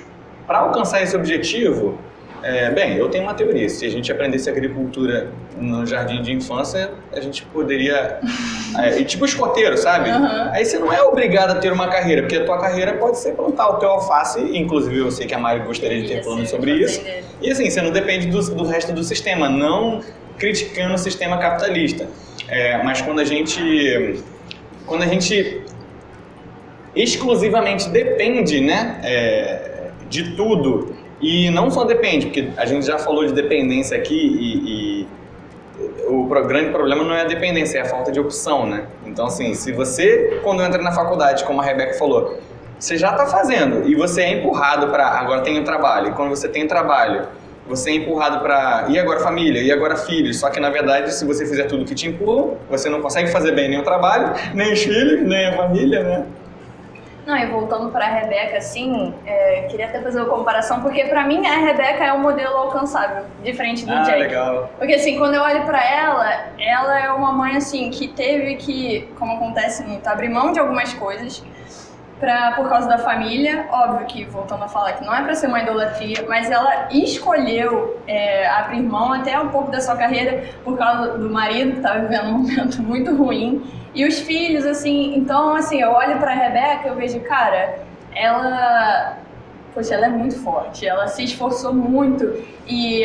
para alcançar esse objetivo? É, bem, eu tenho uma teoria. Se a gente aprendesse agricultura no jardim de infância, a gente poderia. É, e tipo escoteiro, sabe? Aham. Aí você não é obrigado a ter uma carreira, porque a tua carreira pode ser plantar o teu alface, inclusive eu sei que a Mari gostaria de ter planos ser sobre isso. E assim, você não depende do, do resto do sistema, não criticando o sistema capitalista. É, mas quando a gente. Quando a gente exclusivamente depende né, é, de tudo E não só depende, porque a gente já falou de dependência aqui e, e o grande problema não é a dependência, é a falta de opção, né? Então, assim, se você, quando entra na faculdade, como a Rebeca falou, você já está fazendo e você é empurrado para agora tem o trabalho. E quando você tem trabalho, você é empurrado para e agora família, e agora filhos. Só que na verdade, se você fizer tudo que te empurram, você não consegue fazer bem nem o trabalho, nem os filhos, nem a família, né? Não, e voltando para a Rebeca, assim, é, queria até fazer uma comparação, porque para mim a Rebeca é um modelo alcançável, diferente do ah, Jake. legal. Porque assim, quando eu olho para ela, ela é uma mãe assim que teve que, como acontece muito, abrir mão de algumas coisas pra, por causa da família. Óbvio que, voltando a falar, que não é para ser uma idolatria, mas ela escolheu é, abrir mão até um pouco da sua carreira por causa do marido, que estava vivendo um momento muito ruim. E os filhos, assim, então, assim, eu olho pra Rebeca e eu vejo, cara, ela. Poxa, ela é muito forte, ela se esforçou muito e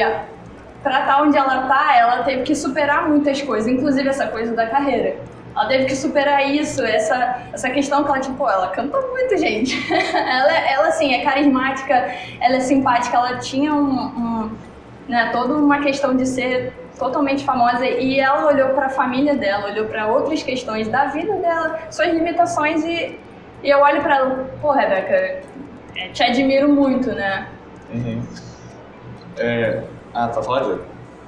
pra estar tá onde ela tá, ela teve que superar muitas coisas, inclusive essa coisa da carreira. Ela teve que superar isso, essa, essa questão que ela, tipo, ela canta muito, gente. ela, ela, assim, é carismática, ela é simpática, ela tinha um, um né, toda uma questão de ser totalmente famosa e ela olhou para a família dela, olhou para outras questões da vida dela, suas limitações e, e eu olho para ela, pô, Rebeca, é, te admiro muito, né? Uhum. É... Ah, tá falando?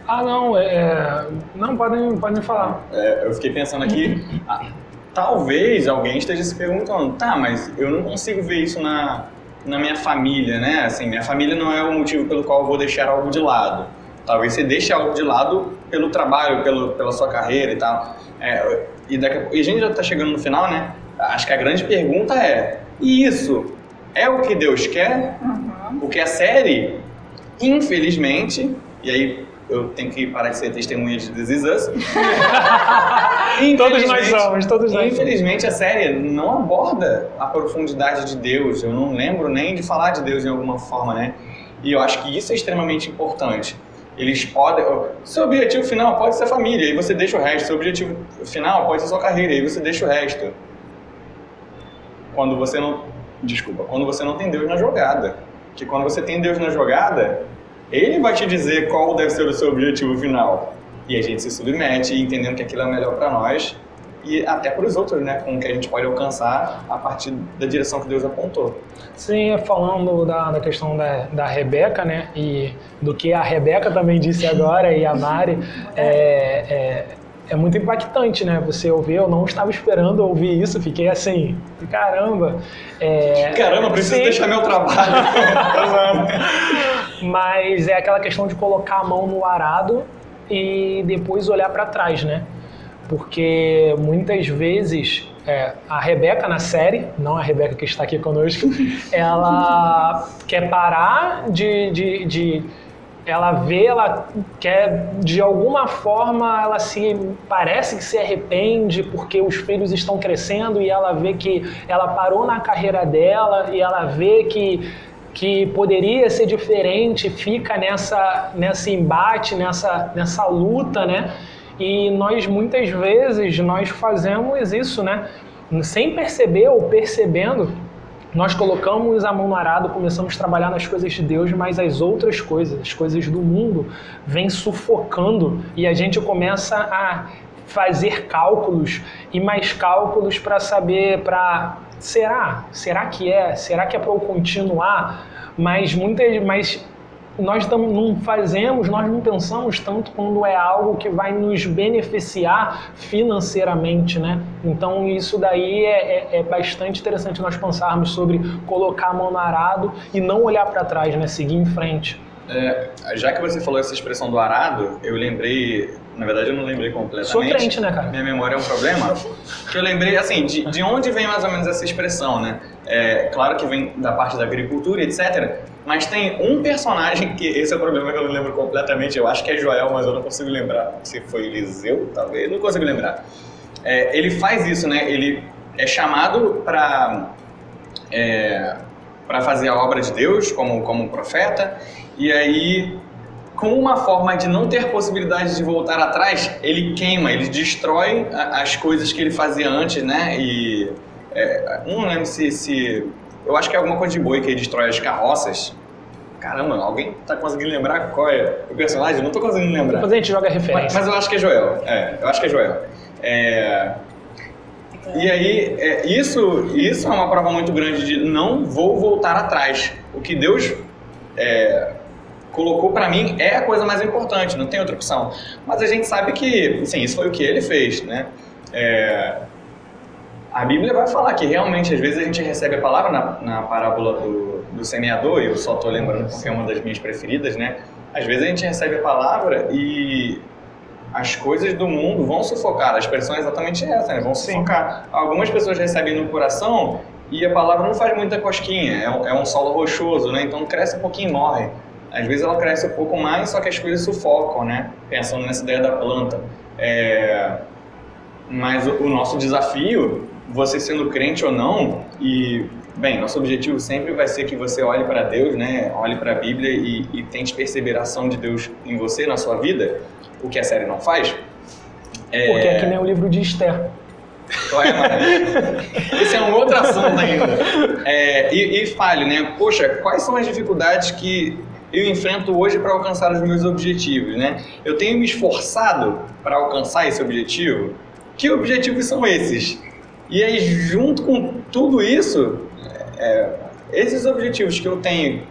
Ah, não, é, é... não, podem, podem falar. É, eu fiquei pensando aqui, ah, talvez alguém esteja se perguntando, tá, mas eu não consigo ver isso na, na minha família, né? Assim, minha família não é o motivo pelo qual eu vou deixar algo de lado. Talvez você deixe algo de lado pelo trabalho, pelo, pela sua carreira e tal. É, e, daqui, e a gente já está chegando no final, né? Acho que a grande pergunta é: e isso é o que Deus quer? Uhum. Porque a série, infelizmente, e aí eu tenho que parar de ser testemunha de This Is Us. todos nós somos, todos nós Infelizmente a série não aborda a profundidade de Deus. Eu não lembro nem de falar de Deus em alguma forma, né? E eu acho que isso é extremamente importante. Eles podem. Seu objetivo final pode ser família, e você deixa o resto. Seu objetivo final pode ser sua carreira, e você deixa o resto. Quando você não. Desculpa, quando você não tem Deus na jogada. Que quando você tem Deus na jogada, Ele vai te dizer qual deve ser o seu objetivo final. E a gente se submete, entendendo que aquilo é melhor para nós e até para os outros, né, com o que a gente pode alcançar a partir da direção que Deus apontou. Sim, falando da, da questão da, da Rebeca, né, e do que a Rebeca também disse agora e a Mari, é, é, é muito impactante, né, você ouvir, eu não estava esperando ouvir isso, fiquei assim, caramba. É, caramba, preciso sim. deixar meu trabalho. Mas é aquela questão de colocar a mão no arado e depois olhar para trás, né? Porque muitas vezes é, a Rebeca na série, não a Rebeca que está aqui conosco, ela quer parar de, de, de ela vê, ela quer de alguma forma, ela se parece que se arrepende porque os filhos estão crescendo e ela vê que ela parou na carreira dela e ela vê que que poderia ser diferente, fica nessa nesse embate, nessa nessa luta, né? E nós muitas vezes nós fazemos isso, né? Sem perceber ou percebendo, nós colocamos a mão no arado, começamos a trabalhar nas coisas de Deus, mas as outras coisas, as coisas do mundo, vêm sufocando e a gente começa a fazer cálculos e mais cálculos para saber, para será, será que é, será que é para eu continuar? Mas muitas, mas nós não fazemos, nós não pensamos tanto quando é algo que vai nos beneficiar financeiramente, né? Então isso daí é, é, é bastante interessante nós pensarmos sobre colocar a mão no arado e não olhar para trás, né? Seguir em frente. É, já que você falou essa expressão do arado, eu lembrei, na verdade eu não lembrei completamente. Sou crente, né, cara? Minha memória é um problema. que eu lembrei, assim, de, de onde vem mais ou menos essa expressão, né? É, claro que vem da parte da agricultura, etc. Mas tem um personagem que esse é o problema que eu não lembro completamente. Eu acho que é Joel, mas eu não consigo lembrar. Se foi Eliseu, talvez, não consigo lembrar. É, ele faz isso, né? Ele é chamado para é, para fazer a obra de Deus como como profeta e aí com uma forma de não ter possibilidade de voltar atrás, ele queima, ele destrói as coisas que ele fazia antes, né? E é, não lembro se, se eu acho que é alguma coisa de boi que ele destrói as carroças. Caramba, alguém tá conseguindo lembrar qual é o personagem? Eu não tô conseguindo lembrar. Depois a gente joga Mas, referência. mas eu acho que é Joel. É, eu acho que é Joel. É, e aí, é, isso, isso é uma prova muito grande de não vou voltar atrás. O que Deus é, colocou pra mim é a coisa mais importante, não tem outra opção. Mas a gente sabe que, sim, isso foi o que ele fez, né? É, a Bíblia vai falar que realmente, às vezes, a gente recebe a palavra na, na parábola do, do semeador, e eu só tô lembrando porque é uma das minhas preferidas, né? Às vezes a gente recebe a palavra e as coisas do mundo vão sufocar. A expressão é exatamente essa, né? Vão sufocar. Algumas pessoas recebem no coração e a palavra não faz muita cosquinha, é um, é um solo rochoso, né? Então cresce um pouquinho e morre. Às vezes ela cresce um pouco mais, só que as coisas sufocam, né? Pensando nessa ideia da planta. É... Mas o, o nosso desafio, você sendo crente ou não, e bem, nosso objetivo sempre vai ser que você olhe para Deus, né? Olhe para a Bíblia e, e tente perceber a ação de Deus em você, na sua vida, o que a série não faz. É... Porque é que nem o livro de Esther. É? Esse é um outro assunto ainda. É, e, e fale, né? Poxa, quais são as dificuldades que eu enfrento hoje para alcançar os meus objetivos, né? Eu tenho me esforçado para alcançar esse objetivo? Que objetivos são esses? E aí, junto com tudo isso, é, esses objetivos que eu tenho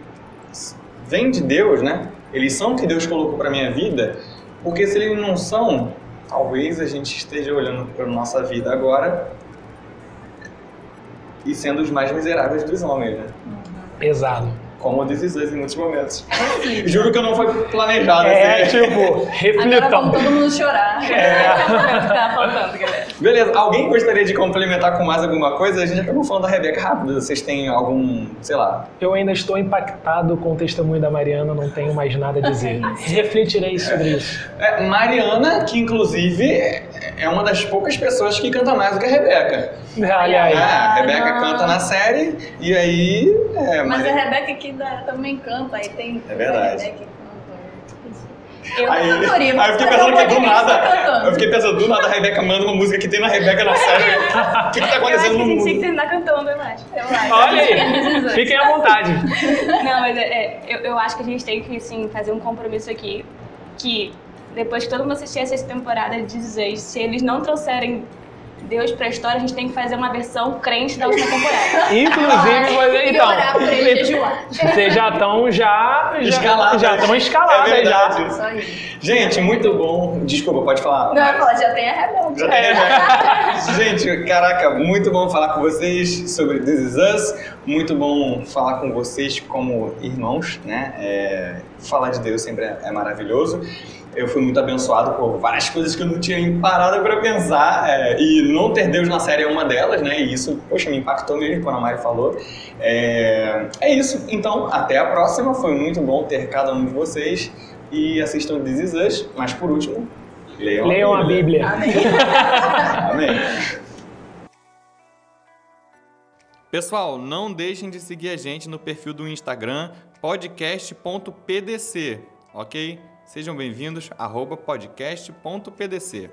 vêm de Deus, né? Eles são o que Deus colocou para minha vida, porque se eles não são, talvez a gente esteja olhando para nossa vida agora e sendo os mais miseráveis dos homens, né? Pesado. Como This Is Us em muitos momentos. Juro que não foi planejado. É, assim. tipo, Agora vamos reflitão. todo mundo chorar. tá faltando, galera. Beleza, alguém gostaria de complementar com mais alguma coisa? A gente acabou falando da Rebeca rápido. Vocês têm algum, sei lá. Eu ainda estou impactado com o testemunho da Mariana, não tenho mais nada a dizer. Refletirei sobre isso. É, Mariana, que inclusive é uma das poucas pessoas que canta mais do que a Rebeca. Olha aí. Ah, a Rebeca não. canta na série e aí. É, Mas Mari- a Rebeca aqui da- também canta, aí tem. É verdade. A Rebeca que canta. Eu, Aí, cantoria, aí eu fiquei pensando que do nada. Eu fiquei pensando, do nada a Rebeca manda uma música que tem na Rebeca na série. O que, que tá eu acho acontecendo que no a gente tinha que mundo? terminar cantando, eu acho. Eu acho. Olha aí, fiquem à vontade. Não, mas é, é, eu, eu acho que a gente tem que assim, fazer um compromisso aqui que depois que todo mundo assistir essa temporada de Zez, se eles não trouxerem Deus pra história, a gente tem que fazer uma versão crente da última temporada. Inclusive, mas, que então, vocês já estão já, já, Escaladas. já estão É escaladas já. Isso aí. Gente, muito bom. Desculpa, pode falar. Não, eu falo, já tem a Rebeca. Já tem, né? Gente, caraca, muito bom falar com vocês sobre This Is Us. Muito bom falar com vocês como irmãos, né? É, falar de Deus sempre é, é maravilhoso. Eu fui muito abençoado por várias coisas que eu não tinha parado para pensar. é, e não ter Deus na série é uma delas, né? E isso, poxa, me impactou mesmo quando a Mari falou. É, é isso. Então, até a próxima. Foi muito bom ter cada um de vocês. E assistam This Is Us. Mas por último, leiam, Leiam a Bíblia. Amém. Amém. Pessoal, não deixem de seguir a gente no perfil do Instagram podcast.pdc, ok? Sejam bem-vindos, podcast.pdc.